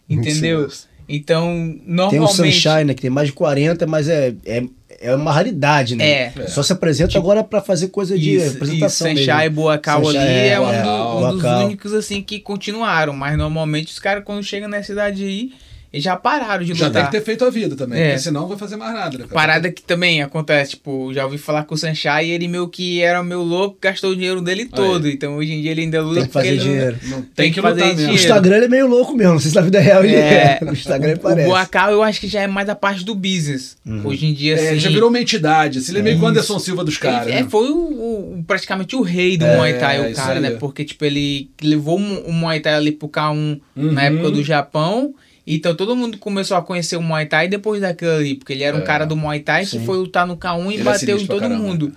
entendeu? 25. Então, Tem o normalmente... Sunshine, né, que tem mais de 40, mas é, é, é uma raridade, né? É. Só se apresenta agora pra fazer coisa de Isso, apresentação isso, e Boacal Sanchai, ali é, é, um, do- um dos únicos assim que continuaram, mas normalmente os caras quando chegam nessa idade aí, eles já pararam de Já lutar. deve ter feito a vida também, É. porque senão não vai fazer mais nada, né? Parada que também acontece, tipo, já ouvi falar com o Sanchai e ele meio que era meu louco, gastou o dinheiro dele todo. Então hoje em dia ele ainda luta Tem que fazer ele não- dinheiro. Não, tem, Tem que, que fazer mesmo. O dinheiro. Instagram ele é meio louco mesmo, não sei se na vida real ele é. É, No Instagram o parece. Boacal eu acho que já é mais a parte do business. Hoje em dia, É, assim. ele já virou uma entidade, assim, ele é meio que o. Anderson Silva dos caras, Ele- é, né? foi o, o- praticamente o rei do É, Muay Thai, o cara, aí. né? Porque, tipo, ele levou o o Muay Thai ali pro K1 Uhum. na época do Japão. Então todo mundo começou a conhecer o Muay Thai depois daquilo ali. Porque ele era um É. cara do Muay Thai que Sim. foi lutar no K1 e Ele é bateu em todo mundo.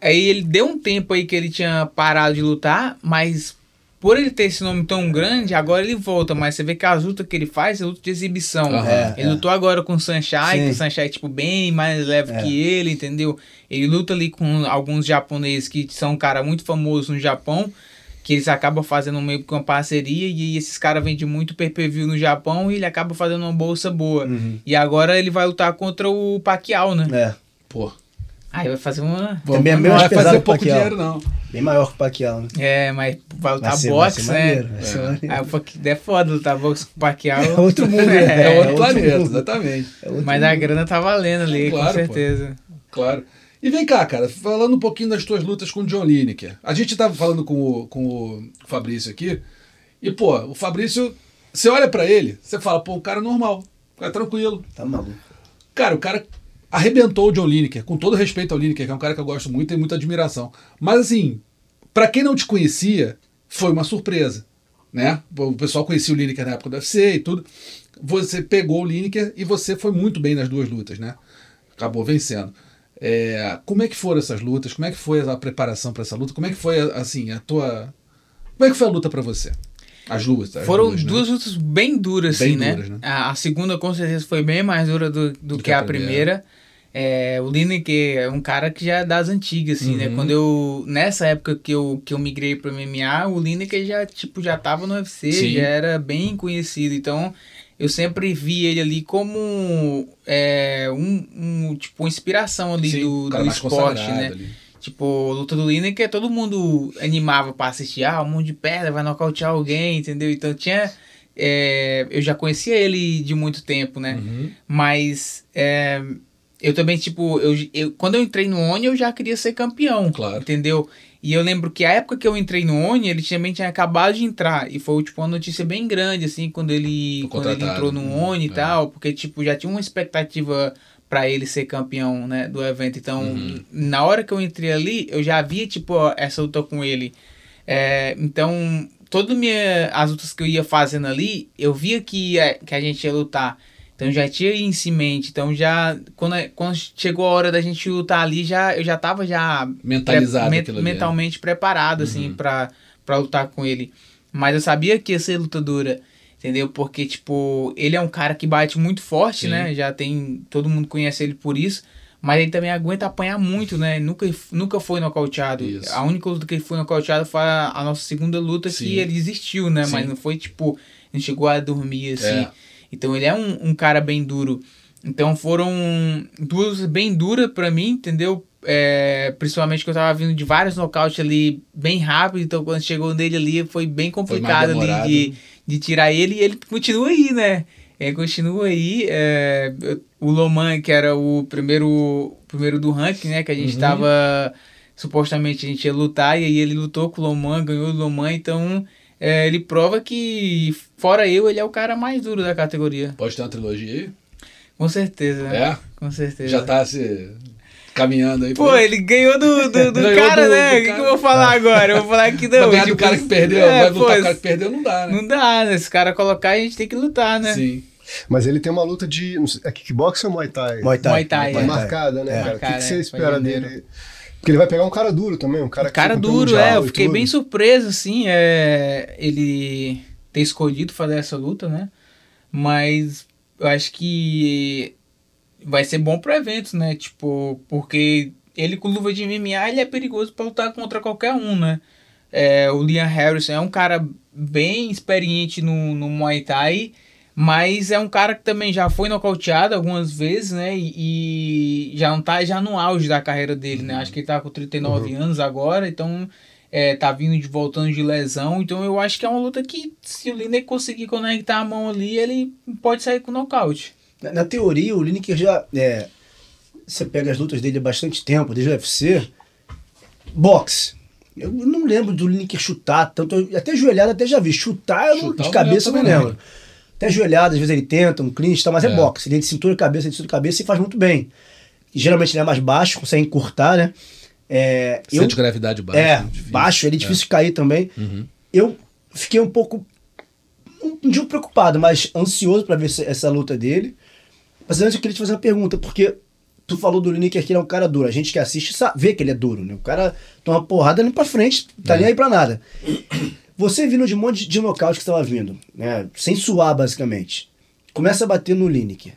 Aí ele deu um tempo aí que ele tinha parado de lutar, mas por ele ter esse nome tão grande, agora ele volta. Mas você vê que as lutas que ele faz é luta de exibição. É, ele é. lutou agora com o Sunshine, que o Sunshine é tipo bem mais leve É. que ele, entendeu? Ele luta ali com alguns japoneses que são um cara muito famoso no Japão, que eles acabam fazendo meio que uma parceria e esses caras vendem muito pay-per-view no Japão e ele acaba fazendo uma bolsa boa. Uhum. E agora ele vai lutar contra o Pacquiao, né? É. Pô, Aí vai fazer uma... Também é não meio vai mais pesado fazer pouco Pacquiao. dinheiro, não. Bem maior que o Pacquiao, né? É, mas vai lutar Vai ser, vai boxe, ser né? maneiro, vai ser maneiro. Aí o Pacquiao é foda lutar boxe com o Pacquiao. É outro mundo, né? É, É, outro outro planeta, mundo. exatamente. É outro Mas a grana tá valendo ali, Claro, com pô. certeza. Claro. E vem cá, cara, falando um pouquinho das tuas lutas com o John Lineker. A gente tava falando com o, com o Fabrício aqui, e, pô, o Fabrício, você olha pra ele, você fala, pô, um cara normal. Fica tranquilo. Tá maluco. Cara, o cara arrebentou o John Lineker, com todo respeito ao Lineker, que é um cara que eu gosto muito e tenho muita admiração. Mas assim, pra quem não te conhecia, foi uma surpresa, né? O pessoal conhecia o Lineker na época do UFC e tudo. Você pegou o Lineker e você foi muito bem nas duas lutas, né? Acabou vencendo. É, como é que foram essas lutas? Como é que foi a preparação para essa luta? Como é que foi assim a tua Como é que foi a luta para você? As lutas. as Foram duas, né? duas lutas bem duras, Bem assim, né? duras, né? A, a segunda, com certeza, foi bem mais dura do, do, que, a primeira. É, o Lineker é um cara que já é das antigas, assim, né? Uhum. Quando eu... Nessa época que eu, que eu migrei pro MMA, o Lineker já, tipo, já tava no UFC, Sim. já era bem conhecido. Então, eu sempre vi ele ali como é, um, um, tipo, uma inspiração ali Sim, do, do esporte, né? ali. Tipo, luta do Lineker, todo mundo animava pra assistir. Ah, um monte de pedra, vai nocautear alguém, entendeu? Então tinha... é, eu já conhecia ele de muito tempo, né? Uhum. Mas é, eu também, tipo, eu, eu- quando eu entrei no ONI, eu já queria ser campeão. Claro. Entendeu? E eu lembro que a época que eu entrei no ONI, ele também tinha acabado de entrar. E foi, tipo, uma notícia bem grande, assim, quando ele, quando ele entrou no Hum, ONI e é. tal. Porque, tipo, já tinha uma expectativa pra ele ser campeão, né, do evento. Então, Uhum. na hora que eu entrei ali, eu já via, tipo, ó, essa luta com ele. É, então, todas as lutas que eu ia fazendo ali, eu via que, ia- que a gente ia lutar. Então já tinha isso em mente. Então já. Quando, quando chegou a hora da gente lutar ali, já, eu já tava já. Mentalizado pre- men- aquilo ali, né? mentalmente preparado, assim, Uhum. pra, pra lutar com ele. Mas eu sabia que ia ser luta dura. Entendeu? Porque, tipo, ele é um cara que bate muito forte, Sim. né? Já tem. Todo mundo conhece ele por isso. Mas ele também aguenta apanhar muito, né? Nunca, nunca foi nocauteado. Isso. A única luta que ele foi nocauteado foi a, a nossa segunda luta Sim. que ele desistiu, né? Mas Sim. não foi tipo, não chegou a dormir assim. É. Então ele é um, um cara bem duro. Então foram duas bem duras pra mim, entendeu? É, principalmente que eu tava vindo de vários nocautes ali bem rápido, então quando chegou nele ali foi bem complicado ali demorado. de, de tirar ele e ele continua aí, né? Ele continua aí. é, o Loman, que era o primeiro, primeiro do ranking, né? Que a gente Uhum. tava. Supostamente a gente ia lutar, e aí ele lutou com o Loman, ganhou o Loman, então é, ele prova que, fora eu, ele é o cara mais duro da categoria. Pode ter uma trilogia aí? Com certeza. É? Com certeza. Já tá se caminhando aí. Pô, ele ganhou do, do, do Ganhou cara, do- né? O que, eu vou falar agora? Eu vou falar que não. Vai ganhar do tipo, cara que perdeu, é, vai lutar pô, com o cara que perdeu, não dá, né? Não dá, né? Se o cara colocar, a gente tem que lutar, né? Sim. Mas ele tem uma luta de. sei, É kickbox ou Muay Thai? Muay Thai. Muay Thai, Tá é. marcada, né, É. cara? O que, que você é, espera dele? Porque ele vai pegar um cara duro também, um cara que Cara duro, é. Eu fiquei bem surpreso, assim, é, ele ter escolhido fazer essa luta, né? Mas eu acho que vai ser bom pro evento, né? Tipo, porque ele com luva de MMA, ele é perigoso pra lutar contra qualquer um, né? É, o Liam Harrison é um cara bem experiente no, no Muay Thai, mas é um cara que também já foi nocauteado algumas vezes, né? E, e já não tá já no auge da carreira dele, né? Acho que ele tá com 39 anos agora, então é, tá vindo de voltando de lesão. Então eu acho que é uma luta que, se o Lineker conseguir conectar a mão ali, ele pode sair com nocaute. Na, na teoria, o Lineker já. É, você pega as lutas dele há bastante tempo, desde o UFC. Boxe. Eu não lembro do Lineker chutar tanto. Até joelhada até já vi. Chutar, não- Chutar de cabeça eu não lembro lembro. Até joelhada, às vezes ele tenta, um clinch e tal, mas é, É. boxe. Ele é de cintura e cabeça, de cintura e cabeça e faz muito bem. E, geralmente ele é mais baixo, consegue encurtar, né? É, eu- Centro de gravidade baixo. é, difícil. baixo, ele é difícil de cair também. Uhum. Eu fiquei um pouco. Não digo preocupado, mas ansioso pra ver essa, essa luta dele. Mas antes eu queria te fazer uma pergunta, porque tu falou do Lineker que ele é um cara duro. A gente que assiste sabe, vê que ele é duro, né? O cara toma uma porrada ali pra frente, tá É. nem aí pra nada. Você vindo de um monte de, nocaute que você tava vindo, né? Sem suar, basicamente. Começa a bater no Lineker.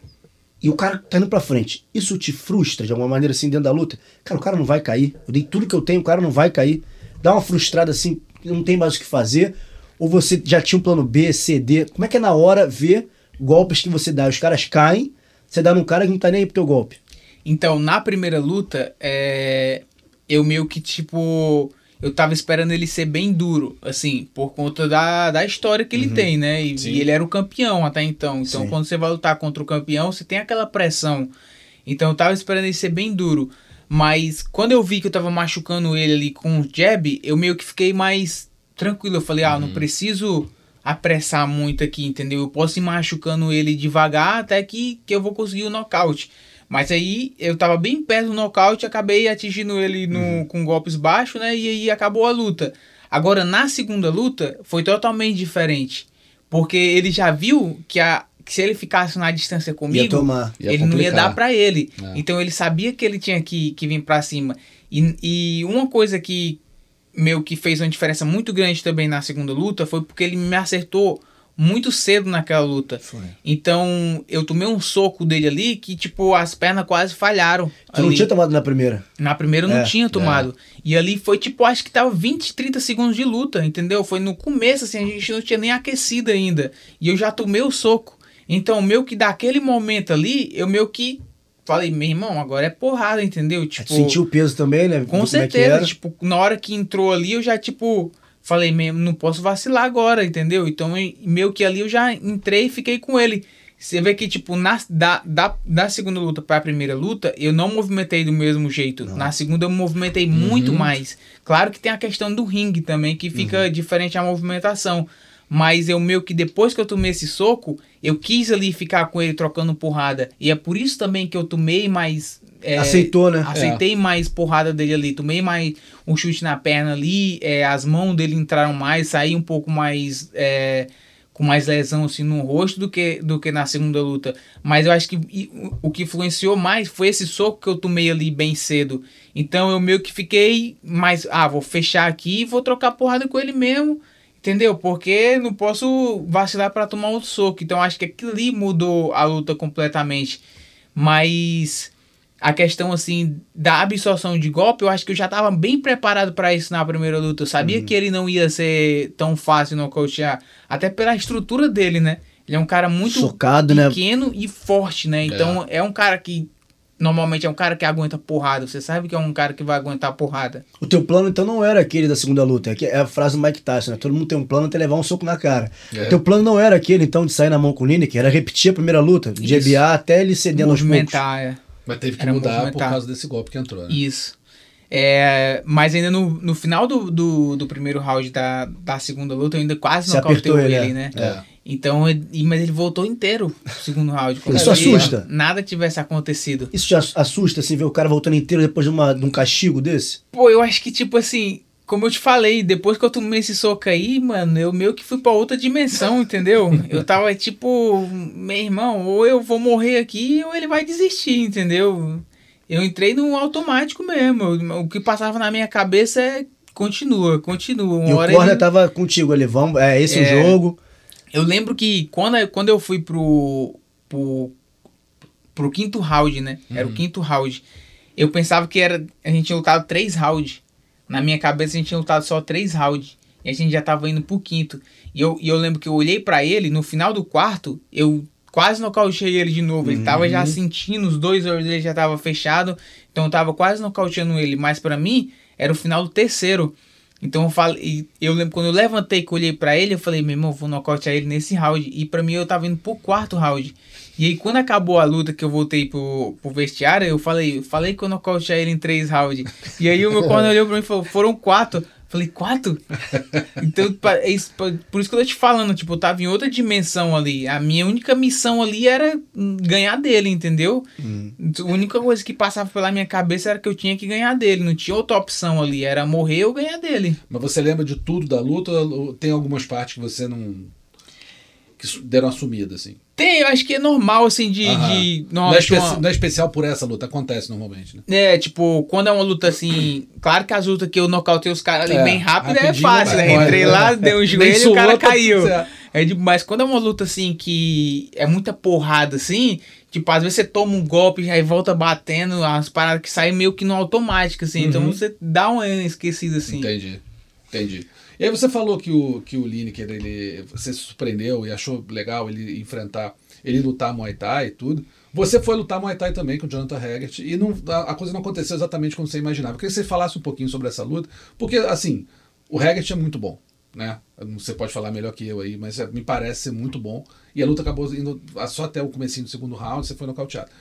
E o cara tá indo pra frente. Isso te frustra de alguma maneira assim dentro da luta? Cara, o cara não vai cair. Eu dei tudo que eu tenho, o cara não vai cair. Dá uma frustrada assim, não tem mais o que fazer. Ou você já tinha um plano B, C, D. Como é que é na hora ver golpes que você dá? Os caras caem, você dá num cara que não tá nem aí pro teu golpe. Então, na primeira luta, é, eu meio que, tipo, eu tava esperando ele ser bem duro, assim, por conta da, da história que ele tem, né? E, e ele era o campeão até então. Então, Sim. quando você vai lutar contra o campeão, você tem aquela pressão. Então, eu tava esperando ele ser bem duro. Mas, quando eu vi que eu tava machucando ele ali com o jab, eu meio que fiquei mais tranquilo. Eu falei, ah, eu não preciso apressar muito aqui, entendeu? Eu posso ir machucando ele devagar até que, que eu vou conseguir o nocaute. Mas aí eu tava bem perto do nocaute, acabei atingindo ele no, Uhum. com golpes baixos, né? E aí acabou a luta. Agora, na segunda luta, foi totalmente diferente. Porque ele já viu que, a, que se ele ficasse na distância comigo, tomar. Ia ele não ia complicar. dar pra ele. É. Então ele sabia que ele tinha que, que vir pra cima. E, e uma coisa que meu que fez uma diferença muito grande também na segunda luta foi porque ele me acertou muito cedo naquela luta. Foi. Então eu tomei um soco dele ali que, tipo, as pernas quase falharam. Tu não tinha tomado na primeira. Na primeira eu não É, tinha tomado. E ali foi tipo, acho que tava 20, 30 segundos de luta, entendeu? Foi no começo, assim, a gente não tinha nem aquecido ainda. E eu já tomei o soco. Então, meio que daquele momento ali, eu meio que falei, meu irmão, agora é porrada, entendeu? Tipo, sentiu o peso também, né? Com como é certeza. era. Tipo, na hora que entrou ali, eu já, tipo, falei, mesmo, não posso vacilar agora, entendeu? Então, meio que ali eu já entrei e fiquei com ele. Você vê que, tipo, na, da, da, da segunda luta para a primeira luta, eu não movimentei do mesmo jeito. Na segunda, eu movimentei muito mais. Claro que tem a questão do ringue também, que fica diferente a movimentação. Mas eu meio que depois que eu tomei esse soco, eu quis ali ficar com ele trocando porrada. E é por isso também que eu tomei mais. É, Aceitou, né? Aceitei mais porrada dele ali. Tomei mais um chute na perna ali. é, as mãos dele entraram mais. Saí um pouco mais. é, com mais lesão assim no rosto do que, do que na segunda luta. Mas eu acho que o que influenciou mais foi esse soco que eu tomei ali bem cedo. Então eu meio que fiquei mais. Ah, vou fechar aqui e vou trocar porrada com ele mesmo. Entendeu? Porque não posso vacilar para tomar outro soco. Então acho que aquilo ali mudou a luta completamente. Mas a questão assim da absorção de golpe, eu acho que eu já estava bem preparado para isso na primeira luta. Eu sabia que ele não ia ser tão fácil nocautear, até pela estrutura dele, né? Ele é um cara muito Socado, né? pequeno e forte, né? Então é. um cara que normalmente é um cara que aguenta porrada. Você sabe que é um cara que vai aguentar porrada. O teu plano, então, não era aquele da segunda luta. É que- É a frase do Mike Tyson, né? Todo mundo tem um plano até levar um soco na cara. É. O teu plano não era aquele, então, de sair na mão com o Lineker, era repetir a primeira luta, de. EBA até ele cedendo aos poucos. Movimentar, é. Mas teve que mudar por causa desse golpe que entrou, né? Isso. É, mas ainda no, no final do, do, do primeiro round da, da segunda luta, eu ainda quase apertou ele, ele, né? É. Então, ele- e- mas ele voltou inteiro no segundo round. como Isso se assusta. Nada tivesse acontecido. Isso te ass- assusta, assim, ver o cara voltando inteiro depois de, uma, de um castigo desse? Pô, eu acho que, tipo assim, como eu te falei, depois que eu tomei esse soco aí, mano, eu meio que fui pra outra dimensão, entendeu? Eu tava tipo, meu irmão, ou eu vou morrer aqui ou ele vai desistir, entendeu? Eu entrei no automático mesmo. O que passava na minha cabeça é continua, continua. Uma e o hora corner ele- tava contigo ali, vamos, é esse É. o jogo. Eu lembro que quando, quando eu fui pro, pro, pro quinto round, né? Era o quinto round. Eu pensava que era a gente tinha lutado três rounds. Na minha cabeça a gente tinha lutado só três rounds. E a gente já tava indo pro quinto. E eu, e eu lembro que eu olhei pra ele, no final do quarto, eu quase nocauteei ele de novo. Ele tava já sentindo, os dois olhos dele já tava fechado. Então eu tava quase nocauteando ele. Mas pra mim, era o final do terceiro. Então eu falei, eu lembro quando eu levantei eu olhei pra ele, eu falei, meu irmão, vou nocautear ele nesse round. E pra mim eu tava indo pro quarto round. E aí quando acabou a luta que eu voltei pro, pro vestiário, eu falei, eu falei que eu nocautear ele em três rounds. E aí o meu corner olhou pra mim e falou, foram quatro. Falei, quatro? Então, é isso- por isso que eu tô te falando, tipo, eu tava em outra dimensão ali. A minha única missão ali era hum, ganhar dele, entendeu? A única coisa que passava pela minha cabeça era que eu tinha que ganhar dele. Não tinha outra opção ali. Era morrer ou ganhar dele. Mas você lembra de tudo da luta ou tem algumas partes que você não. que deram uma sumida, assim? Tem, eu acho que é normal, assim, de. Aham. de não, é uma- não é especial por essa luta, acontece normalmente, né? É, tipo, quando é uma luta assim. Claro que as lutas que eu nocautei os caras ali É, bem rápido é fácil, né? Entrei lá, dei um joelho e o cara tá caiu. É de, mas quando é uma luta assim que é muita porrada assim, tipo, às vezes você toma um golpe e aí volta batendo, as paradas que saem meio que no automático, assim. Então você dá uma esquecida assim. Entendi. Entendi. E aí você falou que o, que o Lineker, ele, você se surpreendeu e achou legal ele enfrentar, ele lutar Muay Thai e tudo. Você foi lutar Muay Thai também com o Jonathan Haggart e não, a, a coisa não aconteceu exatamente como você imaginava. Eu queria que você falasse um pouquinho sobre essa luta, porque, assim, o Haggart é muito bom, né? Você pode falar melhor que eu aí, mas é- me parece ser muito bom. E a luta acabou indo só até o comecinho do segundo round, você foi nocauteado.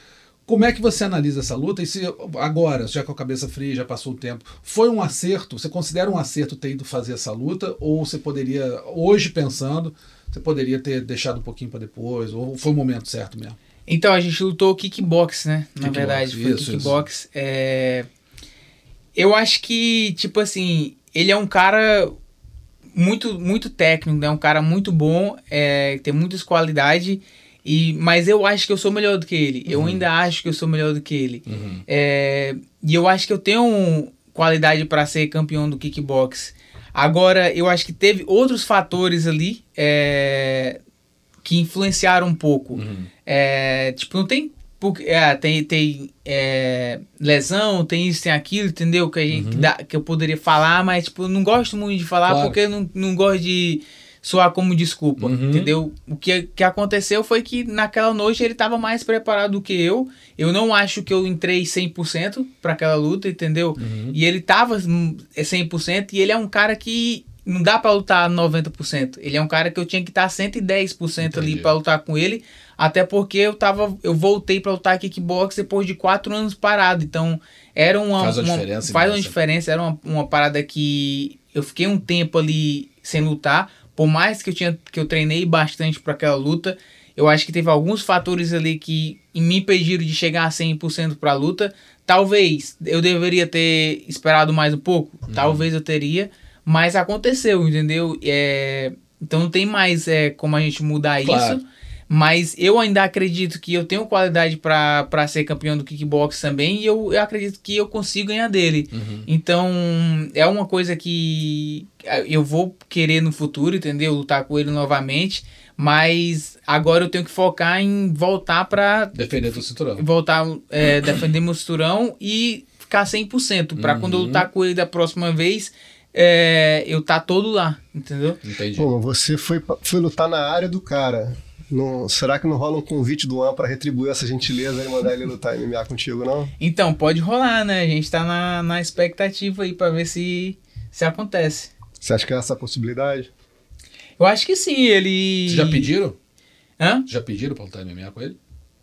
Como é que você analisa essa luta? E se agora, já com a cabeça fria, já passou o tempo, foi um acerto? Você considera um acerto ter ido fazer essa luta? Ou você poderia, hoje pensando, você poderia ter deixado um pouquinho para depois? Ou foi o momento certo mesmo? Então, a gente lutou kickbox, né? Na Kickbox, verdade, foi isso, kickbox. É... Eu acho que, tipo assim, ele é um cara muito, muito técnico, né? Um cara muito bom, é... tem muitas qualidades. E, mas eu acho que eu sou melhor do que ele. Eu ainda acho que eu sou melhor do que ele. É, e eu acho que eu tenho qualidade para ser campeão do kickbox. Agora, eu acho que teve outros fatores ali é, que influenciaram um pouco. É, tipo, não tem. porque- É, tem tem é, lesão, tem isso, tem aquilo, entendeu? Que, a gente, que, dá- que eu poderia falar, mas tipo, eu não gosto muito de falar Claro. porque eu não, não gosto de soar como desculpa, Uhum. entendeu? O que, que aconteceu foi que naquela noite ele estava mais preparado do que eu. Eu não acho que eu entrei 100% para aquela luta, entendeu? Uhum. E ele tava hum, é 100% e ele é um cara que não dá para lutar 90%. Ele é um cara que eu tinha que estar 110% ali Entendi. para lutar com ele, até porque eu tava eu voltei para lutar kickbox depois de quatro anos parado. Então, era uma Faz uma uma- diferença faz uma diferença, era uma, uma parada que eu fiquei um tempo ali sem lutar, por mais que eu tinha que eu treinei bastante para aquela luta, eu acho que teve alguns fatores ali que me impediram de chegar a 100% para a luta. Talvez eu deveria ter esperado mais um pouco, Uhum. talvez eu teria, mas aconteceu, entendeu? É, então não tem mais é, como a gente mudar Claro. isso. Mas eu ainda acredito que eu tenho qualidade para ser campeão do kickbox também e eu, eu acredito que eu consigo ganhar dele. Então é uma coisa que eh, eu vou querer no futuro, entendeu? Lutar com ele novamente. Mas agora eu tenho que focar em voltar para Defender do cinturão. voltar é, defender meu cinturão e ficar 100%. Para quando eu lutar com ele da próxima vez, é, eu tá todo lá, entendeu? Entendi. Pô, você foi, foi lutar na área do cara. Não, será que não rola um convite do An pra retribuir essa gentileza e mandar ele lutar MMA contigo, não? Então, pode rolar, né? A gente tá na, na expectativa aí pra ver se, se acontece. Você acha que é essa a possibilidade? Eu acho que sim, ele. Vocês já pediram? Hã? Já pediram pra lutar MMA com ele?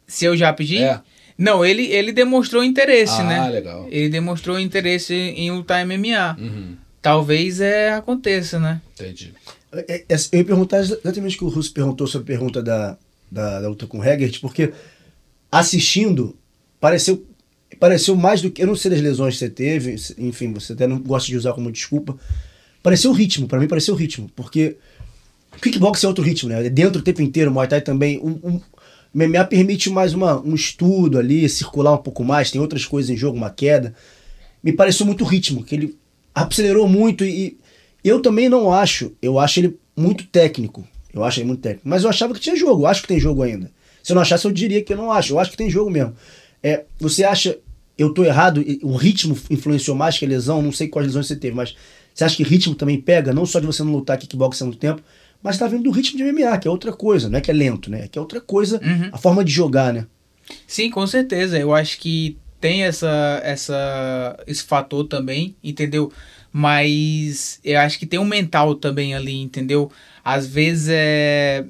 Se eu já pedi? É. Não, ele, ele demonstrou interesse, ah, né? legal. Ele demonstrou interesse em lutar MMA. Uhum, Talvez é, aconteça, né? entendi. É, é, Eu ia perguntar exatamente o que o Russo perguntou sobre a pergunta da, da, da luta com o Hegert, porque assistindo, pareceu, pareceu mais do que. Eu não sei das lesões que você teve, enfim, você até não gosta de usar como desculpa. Pareceu o ritmo, pra mim pareceu o ritmo, porque kickbox é outro ritmo, né? É dentro o tempo inteiro, Muay Thai também. Um, um, MMA permite mais uma, um estudo ali, circular um pouco mais, tem outras coisas em jogo, uma queda. Me pareceu muito ritmo, que ele acelerou muito e eu também não acho, eu acho ele muito técnico. Eu acho ele muito técnico. Mas eu achava que tinha jogo, eu acho que tem jogo ainda. Se eu não achasse, eu diria que eu não acho. Eu acho que tem jogo mesmo. É, você acha, eu tô errado, o ritmo influenciou mais que a lesão? Não sei quais lesões você teve, mas você acha que ritmo também pega? Não só de você não lutar kickbox há muito tempo, mas tá vindo do ritmo de MMA, que é outra coisa, não é que é lento, né? Que é outra coisa, Uhum. a forma de jogar, né? Sim, com certeza. Eu acho que tem essa, essa, esse fator também, entendeu? Mas eu acho que tem um mental também ali, entendeu? Às vezes é.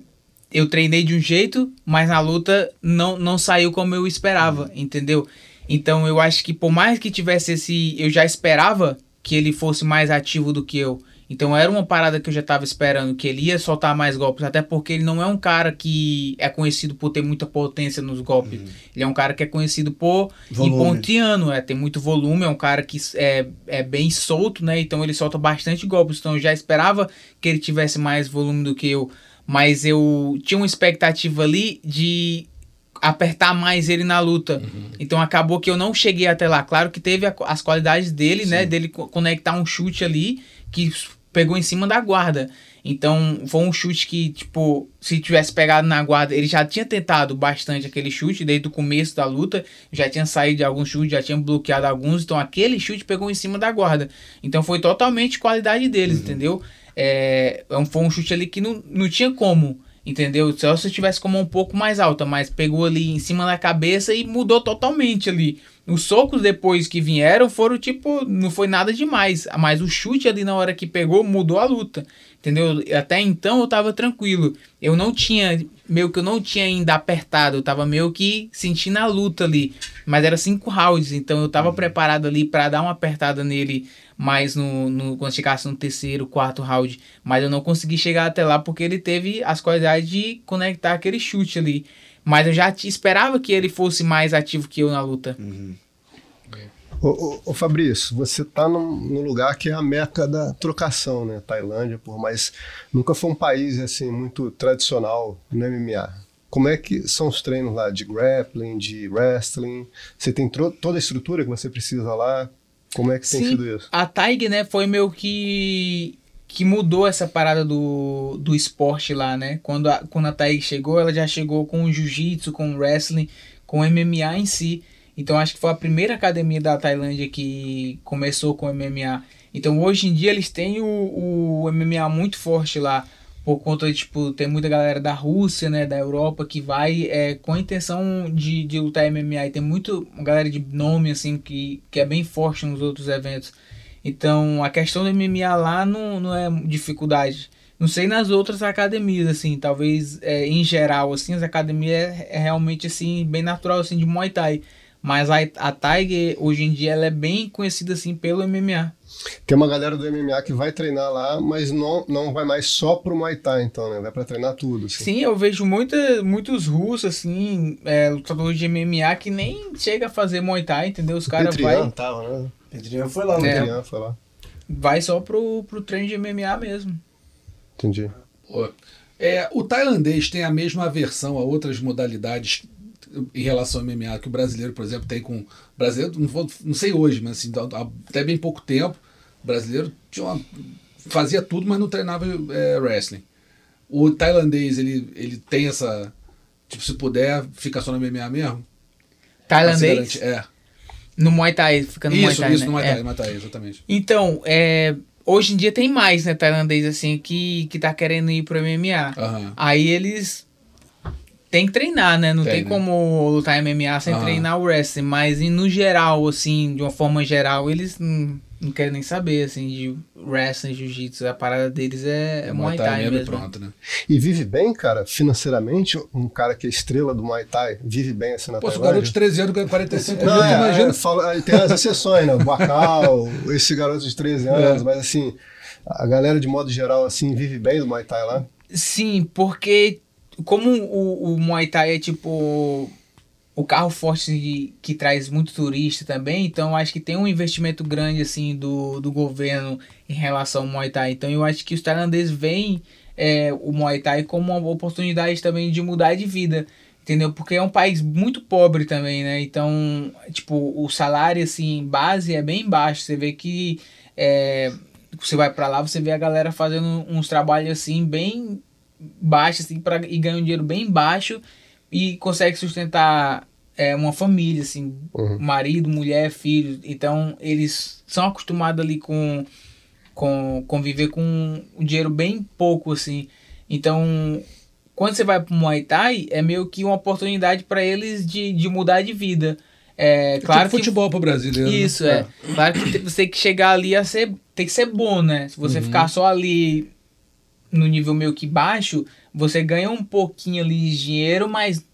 Eu treinei de um jeito, mas na luta não, não saiu como eu esperava, entendeu? Então eu acho que por mais que tivesse esse. Eu já esperava que ele fosse mais ativo do que eu. Então era uma parada que eu já tava esperando, que ele ia soltar mais golpes, até porque ele não é um cara que é conhecido por ter muita potência nos golpes. Ele é um cara que é conhecido por ponteando, é, tem muito volume, é um cara que é, é bem solto, né? Então ele solta bastante golpes. Então eu já esperava que ele tivesse mais volume do que eu. Mas eu tinha uma expectativa ali de apertar mais ele na luta. Então acabou que eu não cheguei até lá. Claro que teve a- as qualidades dele, né? Dele co- conectar um chute ali que pegou em cima da guarda. Então foi um chute que, tipo, se tivesse pegado na guarda, ele já tinha tentado bastante aquele chute desde o começo da luta. Já tinha saído de alguns chutes, já tinha bloqueado alguns. Então aquele chute pegou em cima da guarda. Então foi totalmente qualidade deles, entendeu? É, é um- foi um chute ali que não, não tinha como Entendeu? Só se tivesse como um pouco mais alta, mas pegou ali em cima da cabeça e mudou totalmente ali. Os socos depois que vieram foram tipo, não foi nada demais, mas o chute ali na hora que pegou mudou a luta. Entendeu? Até então eu tava tranquilo. Eu não tinha, meio que eu não tinha ainda apertado, eu tava meio que sentindo a luta ali. Mas era cinco rounds, então eu tava preparado ali para dar uma apertada nele mais no, no quando chegasse no terceiro, quarto round, mas eu não consegui chegar até lá porque ele teve as qualidades de conectar aquele chute ali. Mas eu já te esperava que ele fosse mais ativo que eu na luta. Uhum. Ô, ô, ô, Fabrício, você tá num, num, lugar que é a meca da trocação, né? Tailândia, por mais nunca foi um país assim muito tradicional no MMA. Como é que são os treinos lá de grappling, de wrestling? Você tem toda a estrutura que você precisa lá? Como é que tem Sim, sido isso? A Taig, né, foi meio que que mudou essa parada do, do esporte lá, né? Quando a, quando a Taig chegou, ela já chegou com o jiu-jitsu, com o wrestling, com o MMA em si. Então acho que foi a primeira academia da Tailândia que começou com o MMA. Então hoje em dia eles têm o, o MMA muito forte lá por conta de, tipo, tem muita galera da Rússia, né, da Europa, que vai é, com a intenção de, de lutar MMA. E tem muito galera de nome, assim, que, que é bem forte nos outros eventos. Então, a questão do MMA lá não, não é dificuldade. Não sei nas outras academias, assim, talvez é, em geral, assim, as academias é, é, realmente, assim, bem natural, assim, de Muay Thai. Mas a, a Tiger, hoje em dia, ela é bem conhecida, assim, pelo MMA. Tem uma galera do MMA que vai treinar lá, mas não, não vai mais só pro Muay Thai, então, né? Vai pra treinar tudo. Assim. Sim, eu vejo muita, muitos russos, assim, é, lutadores de MMA que nem chega a fazer Muay Thai, entendeu? Os caras vai... tava, né? Petrian foi lá, né? Petrian foi lá. Vai só pro, pro treino de MMA mesmo. Entendi. É, o tailandês tem a mesma aversão a outras modalidades em relação ao MMA que o brasileiro, por exemplo, tem com. brasileiro, não, vou, não sei hoje, mas assim, até bem pouco tempo, o brasileiro tinha uma, fazia tudo, mas não treinava é, wrestling. O tailandês, ele, ele tem essa. Tipo, se puder, fica só no MMA mesmo? Tailandês? É. No Muay Thai, fica no isso, Muay Thai. Isso, né? no Muay É. Thai, Muay Thai, exatamente. Então, é, hoje em dia tem mais, né, tailandês, assim, que, que tá querendo ir pro MMA. Aham. Aí eles tem que treinar, né? Não Tem, tem, né? como lutar MMA sem Aham. treinar o wrestling. Mas e no geral, assim, de uma forma geral, eles não, não querem nem saber, assim, de wrestling, jiu-jitsu. A parada deles é, é Muay Thai mesmo e mesmo. pronto, né? E vive bem, cara, financeiramente, um cara que é estrela do Muay Thai, vive bem assim na Pô, se o Tailândia? garoto de 13 anos ganha 45 Não, mil, é, imagina. é, fala- aí tem as exceções, né? O Bacal, esse garoto de 13 anos, É. mas assim, a galera de modo geral, assim, vive bem do Muay Thai lá. Sim, porque como o, o Muay Thai é tipo o carro forte de- que traz muito turista também, então acho que tem um investimento grande assim do, do governo em relação ao Muay Thai. Então eu acho que os tailandeses veem é, o Muay Thai como uma oportunidade também de mudar de vida. Entendeu? Porque é um país muito pobre também, né? Então, tipo, o salário, assim, base é bem baixo. Você vê que é, você vai pra lá, você vê a galera fazendo uns trabalhos, assim, bem baixos, assim, pra, e ganha um dinheiro bem baixo e consegue sustentar é, uma família, assim, Uhum. marido, mulher, filho. Então, eles são acostumados ali com, com conviver com um dinheiro bem pouco, assim. Então, quando você vai pro Muay Thai, é meio que uma oportunidade para eles de, de mudar de vida. É, claro tipo que futebol pro brasileiro. né? isso, é. Claro que você tem que chegar ali a ser. Tem que ser bom, né? Se Uhum. você ficar só ali no nível meio que baixo, você ganha um pouquinho ali de dinheiro, mas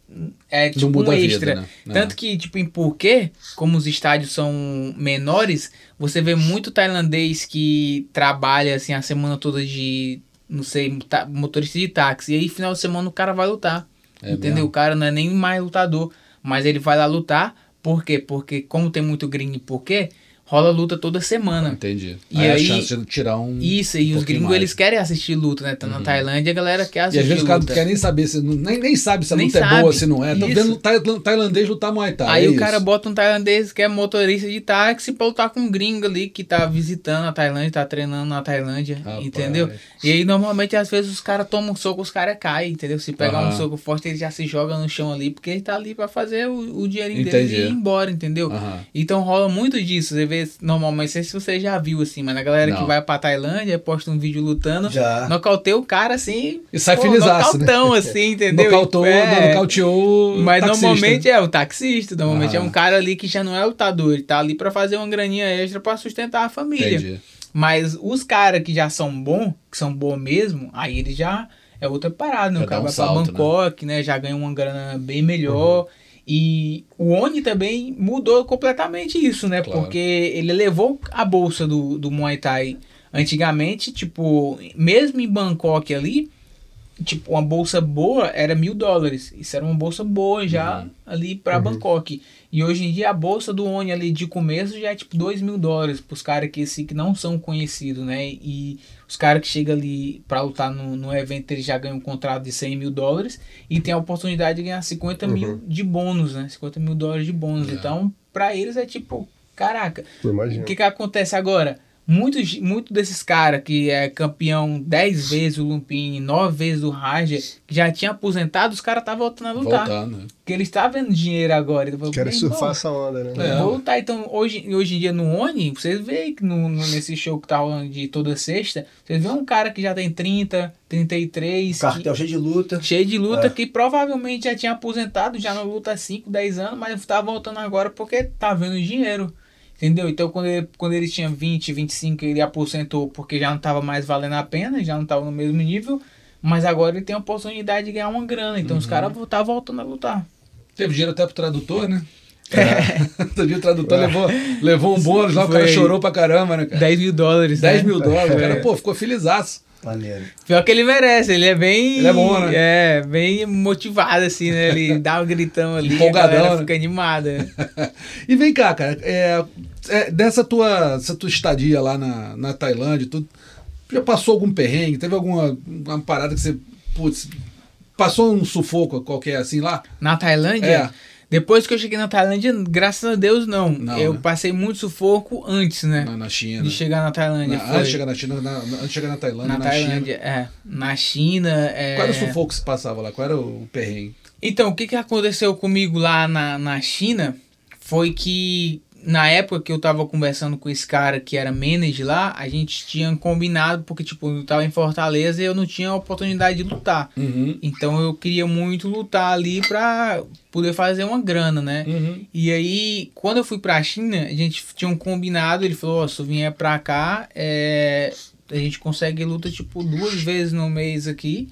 é tipo um a vida, extra. né? Não. Tanto que, tipo, em Phuket, como os estádios são menores, você vê muito tailandês que trabalha assim a semana toda de, não sei, ta- motorista de táxi. E aí, final de semana, o cara vai lutar. É entendeu? mesmo? O cara não é nem mais lutador, mas ele vai lá lutar. Por quê? Porque como tem muito gringo em Phuket, rola luta toda semana. Entendi. E aí, aí- a chance de tirar um. Isso, e um os gringos mais. eles querem assistir luta, né? Tá na Tailândia, a galera quer E assistir às vezes o cara não luta. quer nem saber, se, nem, nem sabe se a Nem luta é sabe. boa, se não é. Isso. vendo tai- tailandês lutar Muay Thai. Aí é o cara bota um tailandês que é motorista de táxi pra lutar com um gringo ali que tá visitando a Tailândia, tá treinando na Tailândia, Rapaz. entendeu? E aí normalmente às vezes os caras tomam um soco, os caras caem, entendeu? Se pegar Aham. um soco forte, ele já se joga no chão ali, porque ele tá ali pra fazer o, o dinheirinho Entendi. dele e ir embora, entendeu? Aham. Então rola muito disso. Você vê normalmente, não sei se você já viu, assim, mas a galera Não. que vai pra Tailândia, posta um vídeo lutando, Já. nocauteia o cara, assim, E sai felizaço, né? nocautão, assim, entendeu? Nocautou, É. nocauteou. o Mas taxista, normalmente né? é o taxista, normalmente Ah. é um cara ali que já não é lutador, ele tá ali pra fazer uma graninha extra pra sustentar a família. Entendi. Mas os caras que já são bons, que são bons mesmo, aí ele já é outra parada, né? O cara um vai salto, pra Bangkok, né? Já ganha uma grana bem melhor. E o Oni também mudou completamente isso, né? Claro. Porque ele levou a bolsa do, do Muay Thai antigamente, tipo, mesmo em Bangkok ali, tipo, uma bolsa boa era mil dólares. Isso era uma bolsa boa já Uhum. ali pra Bangkok. E hoje em dia a bolsa do Oni ali de começo já é tipo dois mil dólares pros caras que, assim, que não são conhecidos, né? E os caras que chegam ali pra lutar no, no evento, eles já ganham um contrato de 100 mil dólares e tem a oportunidade de ganhar 50 mil de bônus, né? 50 mil dólares de bônus. É. Então, pra eles é tipo, caraca, o que que acontece agora? Muitos muito desses caras que é campeão 10 vezes o Lumpini, 9 vezes o Raja, que já tinha aposentado, os caras estavam voltando a lutar. Voltando, né? Porque eles estavam vendo dinheiro agora. Quero "Bem, surfar essa onda, né? É. Vou lutar. Então, hoje, hoje em dia no Oni, vocês veem que no, no- nesse show que tá rolando de toda sexta, vocês veem um cara que já tem 30, 33, que- Cartel cheio de luta. cheio de luta, É. que provavelmente já tinha aposentado, já não luta há 5, 10 anos, mas tá voltando agora porque tá vendo dinheiro. Entendeu? Então quando ele, quando ele tinha 20, 25, ele aposentou porque já não tava mais valendo a pena, já não tava no mesmo nível. Mas agora ele tem a oportunidade de ganhar uma grana. Então Uhum. os caras vão tá voltando a lutar. Teve dinheiro até pro tradutor, né? Outro dia o tradutor levou, levou um bônus lá, o cara chorou pra caramba, né, cara? 10 mil dólares. 10 né? mil dólares. O cara, É. pô, ficou felizaço. Maneiro. Pior que ele merece, ele é bem. Ele é bom, né? É, bem motivado, assim, né? Ele dá um gritão ali, Empolgadão, a galera né? fica animada. E vem cá, cara, é, é, dessa tua, essa tua estadia lá na, na Tailândia, tu já passou algum perrengue? Teve alguma uma parada que você, putz, passou um sufoco qualquer assim lá? Na Tailândia, É. depois que eu cheguei na Tailândia, graças a Deus, não. Não, eu né? passei muito sufoco antes, né? Na, na China. de chegar na Tailândia. Na- antes de chegar na China, na, antes de chegar na Tailândia, na na, Tailândia, China. é. Na China. É... Qual era o sufoco que se passava lá? Qual era o perrengue? Então, o que, que aconteceu comigo lá na, na China foi que na época que eu tava conversando com esse cara que era manager lá, a gente tinha combinado, porque tipo, eu tava em Fortaleza e eu não tinha oportunidade de lutar. Uhum. Então eu queria muito lutar ali pra poder fazer uma grana, né? Uhum. E aí, quando eu fui pra China, a gente tinha um combinado, ele falou, ó, se eu vier pra cá, é, a gente consegue luta tipo duas vezes no mês aqui.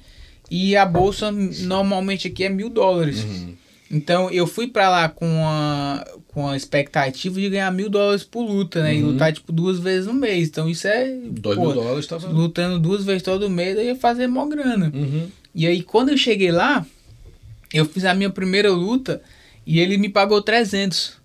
E a bolsa normalmente aqui é mil dólares. Uhum. Então eu fui pra lá com a, com a expectativa de ganhar mil dólares por luta, né? E Uhum. lutar tipo duas vezes no mês. Então isso é. Dois pô, mil dólares tava. Lutando duas vezes todo mês, eu ia fazer mó grana. Uhum. E aí, quando eu cheguei lá, eu fiz a minha primeira luta e ele me pagou 300.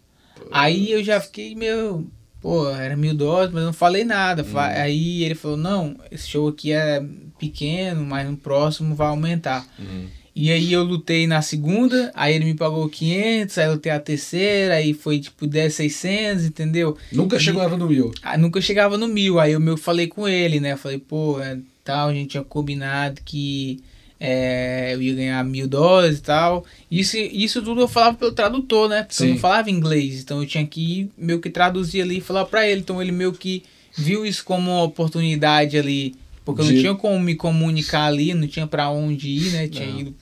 Aí eu já fiquei meio. Pô, era mil dólares, mas eu não falei nada. Fa- Aí ele falou: Não, esse show aqui é pequeno, mas no próximo vai aumentar. Uhum. E aí eu lutei na segunda, aí ele me pagou 500, aí eu lutei a terceira, aí foi tipo 10, 600, entendeu? Nunca chegava no mil. Ah, nunca chegava no mil. Aí eu meu falei com ele, né? Falei, pô, é, tal, a gente tinha combinado que é, eu ia ganhar mil dólares e tal. Isso, isso tudo eu falava pelo tradutor, né? Porque eu Sim. não falava inglês. Então eu tinha que meio que traduzir ali e falar pra ele. Então ele meio que viu isso como uma oportunidade ali. Porque eu De- não tinha como me comunicar ali, não tinha pra onde ir, né? Tinha Não. ido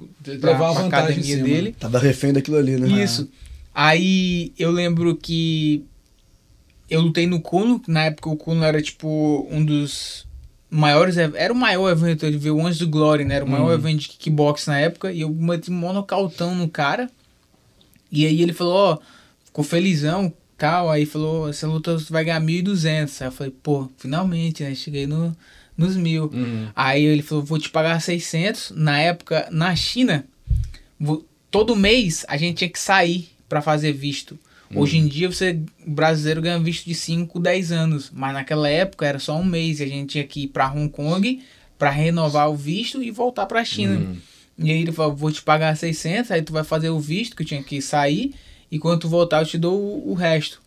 pra, levar pra academia cima, dele. Tava refém daquilo ali, né? Isso. Aí eu lembro que eu lutei no Kuno, na época o Kuno era tipo um dos maiores, era o maior evento de ver o Anjos do Glory, né? Era o maior Uhum. evento de kickbox na época e eu meti um monocautão no cara. E aí ele falou, ó, ficou felizão, tal, aí falou, essa luta você vai ganhar 1.200. Aí eu falei, pô, finalmente, né? Cheguei no, nos mil. Uhum. Aí ele falou, vou te pagar 600. Na época, na China, todo mês a gente tinha que sair para fazer visto. Hoje em dia, você brasileiro ganha visto de 5, 10 anos. Mas naquela época era só um mês e a gente tinha que ir para Hong Kong para renovar o visto e voltar para a China. E aí ele falou, vou te pagar 600, aí tu vai fazer o visto, que eu tinha que sair. E quando tu voltar, eu te dou o, o resto.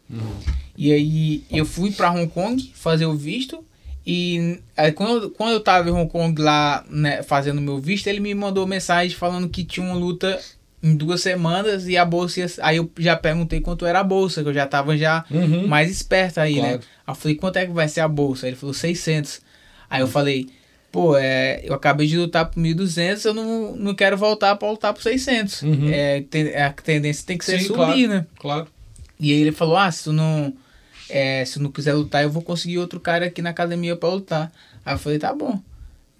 E aí eu fui para Hong Kong fazer o visto. E aí, quando, eu- quando eu tava em Hong Kong lá né, fazendo meu visto, ele me mandou mensagem falando que tinha uma luta em duas semanas e a bolsa ia, aí eu já perguntei quanto era a bolsa, que eu já tava já Uhum. mais esperto aí, Claro. né? Aí eu falei, quanto é que vai ser a bolsa? Aí ele falou, 600. Aí eu falei, pô, é, eu acabei de lutar por 1.200, eu não, não quero voltar pra lutar por 600. Uhum. É, ten- a tendência tem que ser Sim, subir, claro. né? Claro. E aí ele falou, ah, se tu não, é, se tu não quiser lutar, eu vou conseguir outro cara aqui na academia pra lutar. Aí eu falei, tá bom,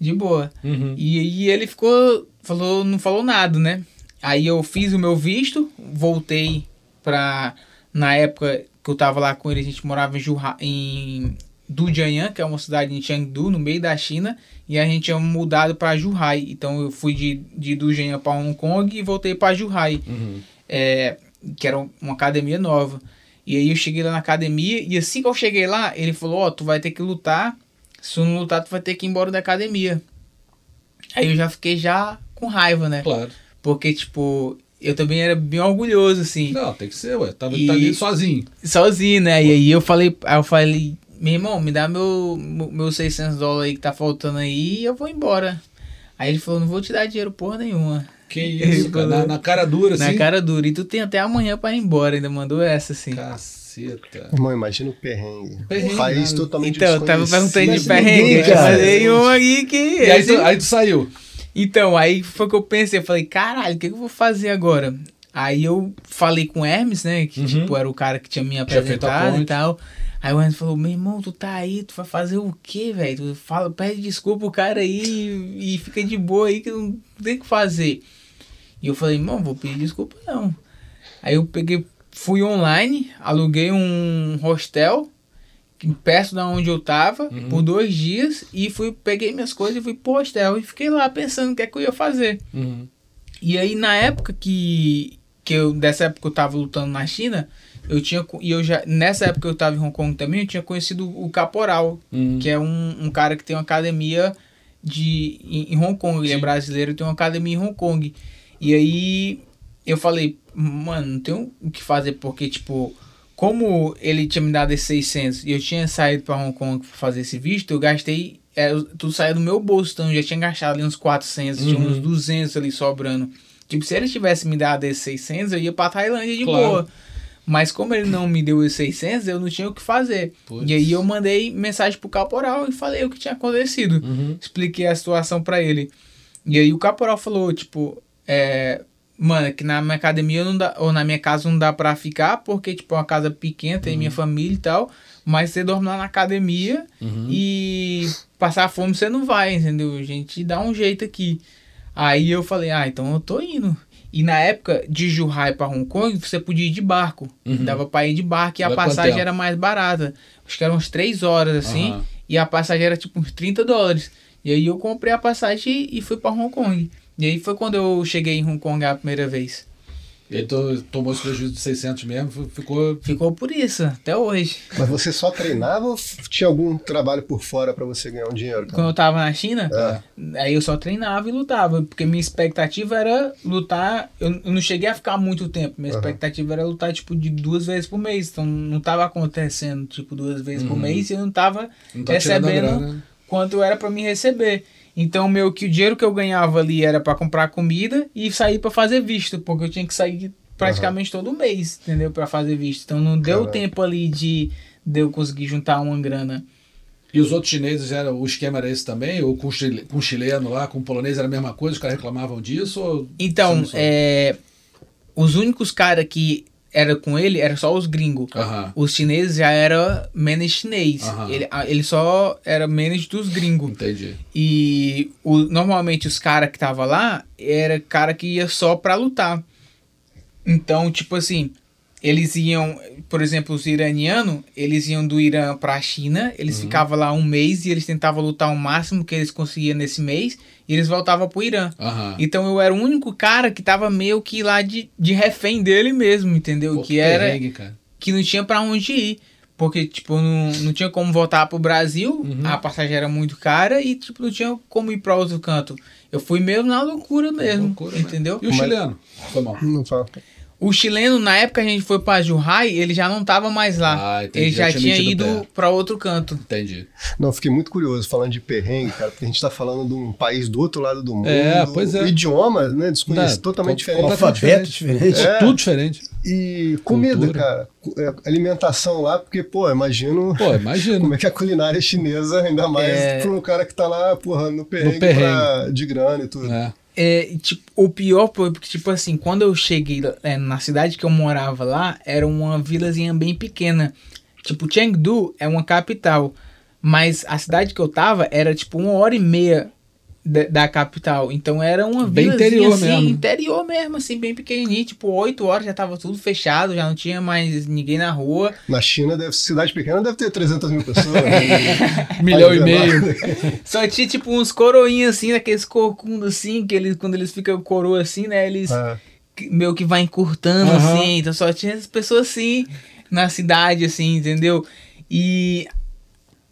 de boa. Uhum. E aí ele ficou, falou, não falou nada, né? Aí eu fiz o meu visto, voltei pra, na época que eu tava lá com ele, a gente morava em, Juha, em Dujianyan, que é uma cidade em Chengdu, no meio da China, e a gente tinha mudado pra Zhuhai. Então eu fui de, de Dujianyan pra Hong Kong e voltei pra Zhuhai, Uhum. é, que era uma academia nova. E aí eu cheguei lá na academia, e assim que eu cheguei lá, ele falou, ó, tu vai ter que lutar, se tu não lutar, tu vai ter que ir embora da academia. Aí eu já fiquei já com raiva, né? Claro. Porque, tipo, eu também era bem orgulhoso, assim, Não, tem que ser, ué. Tá, E- tá ali sozinho. sozinho, né? E aí eu falei, aí eu falei, meu irmão, me dá meu, meu- meus 600 dólares aí que tá faltando aí e eu vou embora. Aí ele falou, não vou te dar dinheiro porra nenhuma. Que isso, cara. Na, na cara dura, assim. Na cara dura. E tu tem até amanhã pra ir embora, ainda mandou essa, assim. Caceta. Irmão, imagina o perrengue. Perrengue, País totalmente Então, eu tava perguntando Mas de perrengue, ninguém, cara. falei um aí que... E aí tu, aí tu saiu. Então, aí foi que eu pensei, eu falei, caralho, o que, que eu vou fazer agora? Aí eu falei com o Hermes, né, que Uhum. tipo, era o cara que tinha me apresentado e tal. Aí o Hermes falou, meu irmão, tu tá aí, tu vai fazer o quê, velho? Tu fala, pede desculpa o cara aí e fica de boa aí que não tem o que fazer. E eu falei, irmão, vou pedir desculpa não. Aí eu peguei, fui online, aluguei um hostel perto da onde eu tava Uhum. por dois dias e fui peguei minhas coisas e fui pro hostel e fiquei lá pensando o que é que eu ia fazer. Uhum. E aí na época que que eu dessa época eu tava lutando na China, eu tinha e eu já nessa época que eu tava em Hong Kong também, eu tinha conhecido o Caporal, Uhum. que é um, um cara que tem uma academia de em, em Hong Kong, ele é Sim. brasileiro, tem uma academia em Hong Kong. E aí eu falei, mano, não tenho o que fazer porque tipo como ele tinha me dado esses 600 e eu tinha saído para Hong Kong pra fazer esse visto, eu gastei, é, tudo saiu do meu bolso, então eu já tinha gastado ali uns 400, tinha Uhum. uns 200 ali sobrando. Tipo, se ele tivesse me dado esses 600, eu ia pra Tailândia de Claro. boa. Mas como ele não me deu esses 600, eu não tinha o que fazer. Putz. E aí eu mandei mensagem pro caporal e falei o que tinha acontecido. Uhum. Expliquei a situação pra ele. E aí o caporal falou, tipo, é, mano, que na minha academia não dá, ou na minha casa não dá pra ficar, porque, tipo, é uma casa pequena, tem minha família e tal, mas você dorme lá na academia Uhum. e passar fome você não vai, entendeu? A gente dá um jeito aqui. Aí eu falei, ah, então eu tô indo. E na época de Zhuhai pra Hong Kong, você podia ir de barco. Uhum. Dava pra ir de barco e a Vai quanto passagem era mais barata. Acho que eram uns 3 horas assim. Aham. E a passagem era tipo uns 30 dólares. E aí eu comprei a passagem e fui pra Hong Kong. E aí foi quando eu cheguei em Hong Kong a primeira vez. Ele to- tomou esse prejuízo de 600 mesmo, fi- ficou. Ficou por isso, até hoje. Mas você só treinava ou tinha algum trabalho por fora pra você ganhar um dinheiro? Quando Cara? eu tava na China, É. aí eu só treinava e lutava. Porque minha expectativa era lutar. Eu, eu não cheguei a ficar muito tempo. Minha Aham. expectativa era lutar, tipo, de duas vezes por mês. Então não tava acontecendo, tipo, duas vezes por Uhum. mês e eu não tava Não tá recebendo grana. quanto era pra me receber. Então, meu que o dinheiro que eu ganhava ali era pra comprar comida e sair pra fazer visto, porque eu tinha que sair praticamente todo mês, entendeu? Pra fazer visto. Então, não deu Caramba. tempo ali de, de eu conseguir juntar uma grana. E os outros chineses, era, o esquema era esse também? Ou com chile- com chileno lá, com polonês era a mesma coisa? Os caras reclamavam disso? Ou... Então, é, os únicos caras que era com ele era só os gringos. Os chineses já era menos chinês. Ele, ele só era menos dos gringos. Entendi. E o- normalmente os caras que tava lá era cara que ia só pra lutar. Então, tipo assim, eles iam, por exemplo, os iranianos, eles iam do Irã pra China, eles ficavam lá um mês e eles tentavam lutar o máximo que eles conseguiam nesse mês e eles voltavam pro Irã. Aham. Então eu era o único cara que tava meio que lá de, de refém dele mesmo, entendeu? Pô, que era perrengue, cara. que não tinha pra onde ir. Porque, tipo, não, não tinha como voltar pro Brasil, Uhum. a passagem era muito cara e, tipo, não tinha como ir pra outro canto. Eu fui mesmo na loucura mesmo, Loucura, né? entendeu? E o Mas- chileno? Foi mal. Não fala. O chileno, na época que a gente foi pra Juhai, ele já não tava mais lá. Ah, entendi, ele já, já tinha tinha ido pé. pra outro canto. Entendi. Não, fiquei muito curioso falando de perrengue, cara, porque a gente tá falando de um país do outro lado do mundo. É, pois é. O idioma, né, desconhecido, totalmente diferente. Alfabeto diferente. É. Tudo diferente. E comida, Cultura. cara. É, Alimentação lá, porque, pô, imagino Pô, imagina. como é que é a culinária chinesa, ainda mais É. pra um cara que tá lá, porra, no perrengue, perrengue. pra- de grana e tudo. É. É, tipo, o pior foi porque, tipo assim, quando eu cheguei é, na cidade que eu morava lá, era uma vilazinha bem pequena. Tipo, Chengdu é uma capital, mas a cidade que eu tava era, tipo, uma hora e meia da, da capital. Então era uma Bem vilazinha, interior assim, mesmo. interior mesmo, assim, bem pequenininho. Tipo, oito horas já tava tudo fechado, já não tinha mais ninguém na rua. Na China, deve, cidade pequena, deve ter 300 mil pessoas. né? Milhão e meio. Só tinha, tipo, uns coroinhas, assim, daqueles corcundos, assim, que eles, quando eles ficam coroa, assim, né, eles... É. que- meio que vai encurtando, Aham. assim. Então só tinha essas pessoas assim na cidade, assim, entendeu? E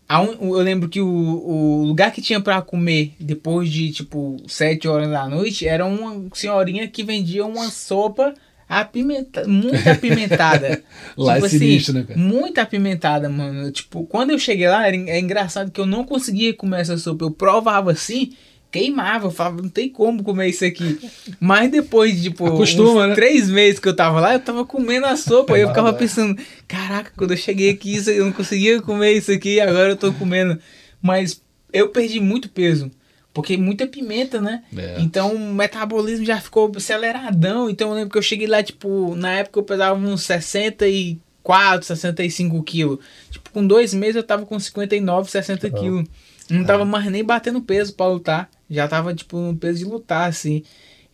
eu lembro que o, o lugar que tinha pra comer depois de tipo sete horas da noite era uma senhorinha que vendia uma sopa apimenta, muito apimentada. Lá é sinistro, né, cara? Muito apimentada, mano. Tipo, quando eu cheguei lá, era, é engraçado que eu não conseguia comer essa sopa. Eu provava assim, queimava. Eu falava, não tem como comer isso aqui. Mas depois de, tipo, Acostuma, uns né? três meses que eu tava lá, eu tava comendo a sopa. e eu ficava pensando, caraca, quando eu cheguei aqui, isso- eu não conseguia comer isso aqui, agora eu tô comendo. Mas eu perdi muito peso. Porque muita pimenta, né? É. Então o metabolismo já ficou aceleradão. Então eu lembro que eu cheguei lá, tipo, na época eu pesava uns 64, 65 quilos. Tipo, com dois meses eu tava com 59, 60 quilos. Não tava mais nem batendo peso pra lutar. Já tava, tipo, no peso de lutar, assim.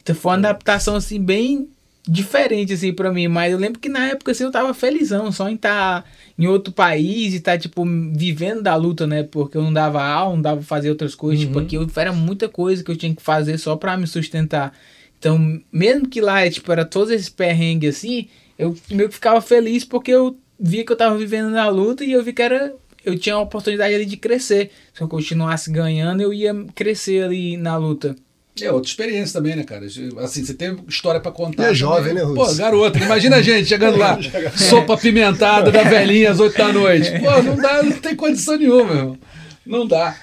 Então foi uma adaptação, assim, bem diferente, assim, pra mim. Mas eu lembro que na época, assim, eu tava felizão só em estar em outro país e estar, tipo, vivendo da luta, né? Porque eu não dava aula, não dava fazer outras coisas. Tipo, aqui eu, era muita coisa que eu tinha que fazer só pra me sustentar. Então, mesmo que lá, tipo, era todos esses perrengues, assim, eu meio que ficava feliz porque eu via que eu tava vivendo na luta e eu vi que era... Eu tinha a oportunidade ali de crescer. Se eu continuasse ganhando, eu ia crescer ali na luta. É outra experiência também, né, cara? Assim, você tem história pra contar. E é também. jovem, né, Russo? Pô, garoto, imagina a gente chegando lá, sopa apimentada da velhinha às 8 da noite. Pô, não dá, não tem condição nenhuma, meu irmão. Não dá.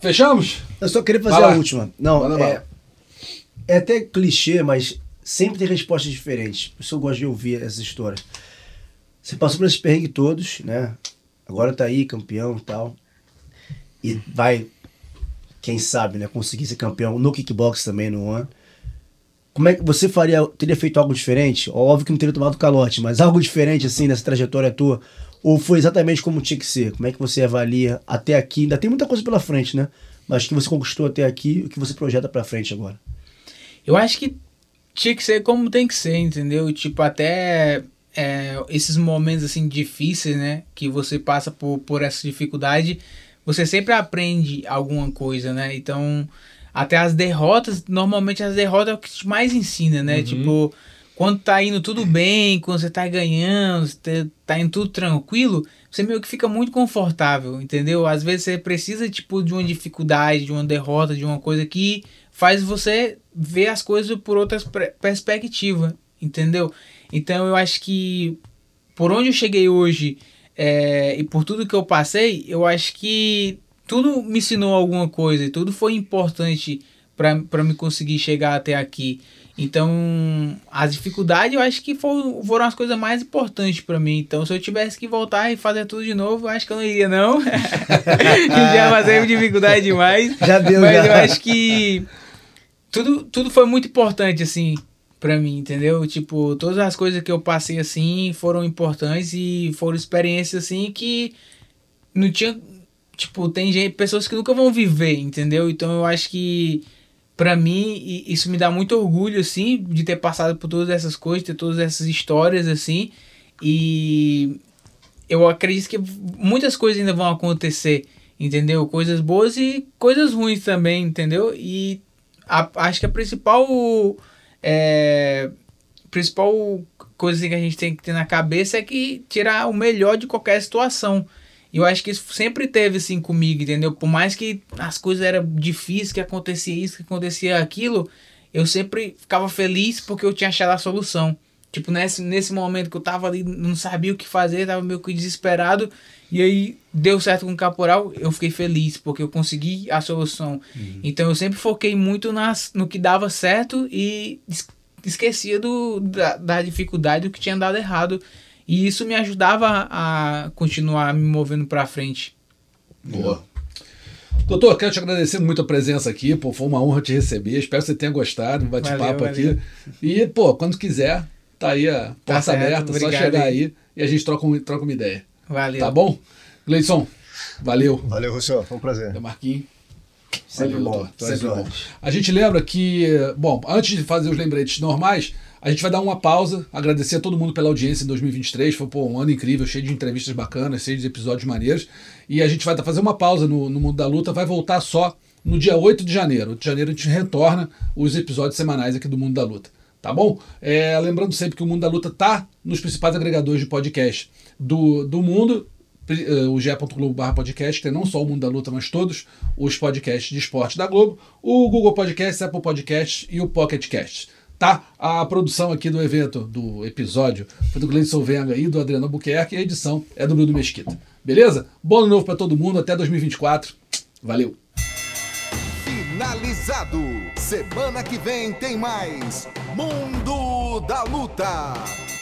Fechamos? Eu só queria fazer a última. Não, é, é até clichê, mas sempre tem respostas diferentes. Por isso eu gosto de ouvir essa história. Você passou por esses perrengues todos, né? Agora tá aí, campeão e tal. E vai, quem sabe, né? Conseguir ser campeão no kickbox também no ano. Como é que você faria, teria feito algo diferente? Óbvio que não teria tomado calote, mas algo diferente assim nessa trajetória tua? Ou foi exatamente como tinha que ser? Como é que você avalia até aqui? Ainda tem muita coisa pela frente, né? Mas o que você conquistou até aqui o que você projeta pra frente agora? Eu acho que tinha que ser como tem que ser, entendeu? Tipo, até é, esses momentos assim difíceis, né? Que você passa por, por essa dificuldade, você sempre aprende alguma coisa, né? Então, até as derrotas, normalmente as derrotas é o que te mais ensina, né? Tipo, quando tá indo tudo bem, quando você tá ganhando, você tá indo tudo tranquilo, você meio que fica muito confortável, entendeu? Às vezes você precisa, tipo, de uma dificuldade, de uma derrota, de uma coisa que faz você ver as coisas por outras pre- perspectivas, entendeu? Então eu acho que por onde eu cheguei hoje é, e por tudo que eu passei, eu acho que tudo me ensinou alguma coisa e tudo foi importante para me conseguir chegar até aqui. Então, as dificuldades eu acho que foram, foram as coisas mais importantes para mim. Então, se eu tivesse que voltar e fazer tudo de novo, eu acho que eu não iria, não. já passei dificuldade demais. Já deu, Mas já. eu acho que tudo, tudo foi muito importante, assim, pra mim, entendeu? Tipo, todas as coisas que eu passei, assim, foram importantes e foram experiências, assim, que não tinha. Tipo, tem gente, pessoas que nunca vão viver, entendeu? Então eu acho que, pra mim, isso me dá muito orgulho, assim, de ter passado por todas essas coisas, ter todas essas histórias, assim. E eu acredito que muitas coisas ainda vão acontecer, entendeu? Coisas boas e coisas ruins também, entendeu? E a- acho que a principal é, principal coisa que a gente tem que ter na cabeça é que tirar o melhor de qualquer situação. E eu acho que isso sempre teve assim comigo, entendeu? Por mais que as coisas eram difíceis, que acontecia isso, que acontecia aquilo, eu sempre ficava feliz porque eu tinha achado a solução. Tipo, nesse, nesse momento que eu tava ali, não sabia o que fazer, tava meio que desesperado. E aí deu certo com o caporal, eu fiquei feliz, porque eu consegui a solução. Uhum. Então eu sempre foquei muito nas, no que dava certo e esquecia do, da, da dificuldade do que tinha dado errado. E isso me ajudava a continuar me movendo para frente. Boa. Doutor, quero te agradecer muito a presença aqui, pô, foi uma honra te receber. Espero que você tenha gostado do bate-papo aqui. E, pô, quando quiser, tá aí a tá porta tá aberta, só chegar aí. aí e a gente troca, um, troca uma ideia. Valeu. Tá bom? Gleison, valeu. Valeu, Rossio, foi um prazer. É Marquinhos. Sempre valeu, bom. Sempre bom. A gente lembra que, bom, antes de fazer os lembretes normais, a gente vai dar uma pausa, agradecer a todo mundo pela audiência em 2023. Foi pô, um ano incrível, cheio de entrevistas bacanas, cheio de episódios maneiros. E a gente vai fazer uma pausa no, no Mundo da Luta, vai voltar só no dia 8 de janeiro. 8 de janeiro a gente retorna os episódios semanais aqui do Mundo da Luta. Tá bom? É, lembrando sempre que o Mundo da Luta tá nos principais agregadores de podcast do, do mundo. Eh, o ge.globo podcast, tem não só o Mundo da Luta, mas todos os podcasts de esporte da Globo, o Google Podcast, Apple Podcast e o Pocket Cast tá? A produção aqui do evento, do episódio, foi do Gleison Venga e do Adriano Albuquerque, e a edição é do Bruno Mesquita. Beleza? Bom ano novo para todo mundo, até 2024. Valeu! Finalizado! Semana que vem tem mais Mundo da Luta!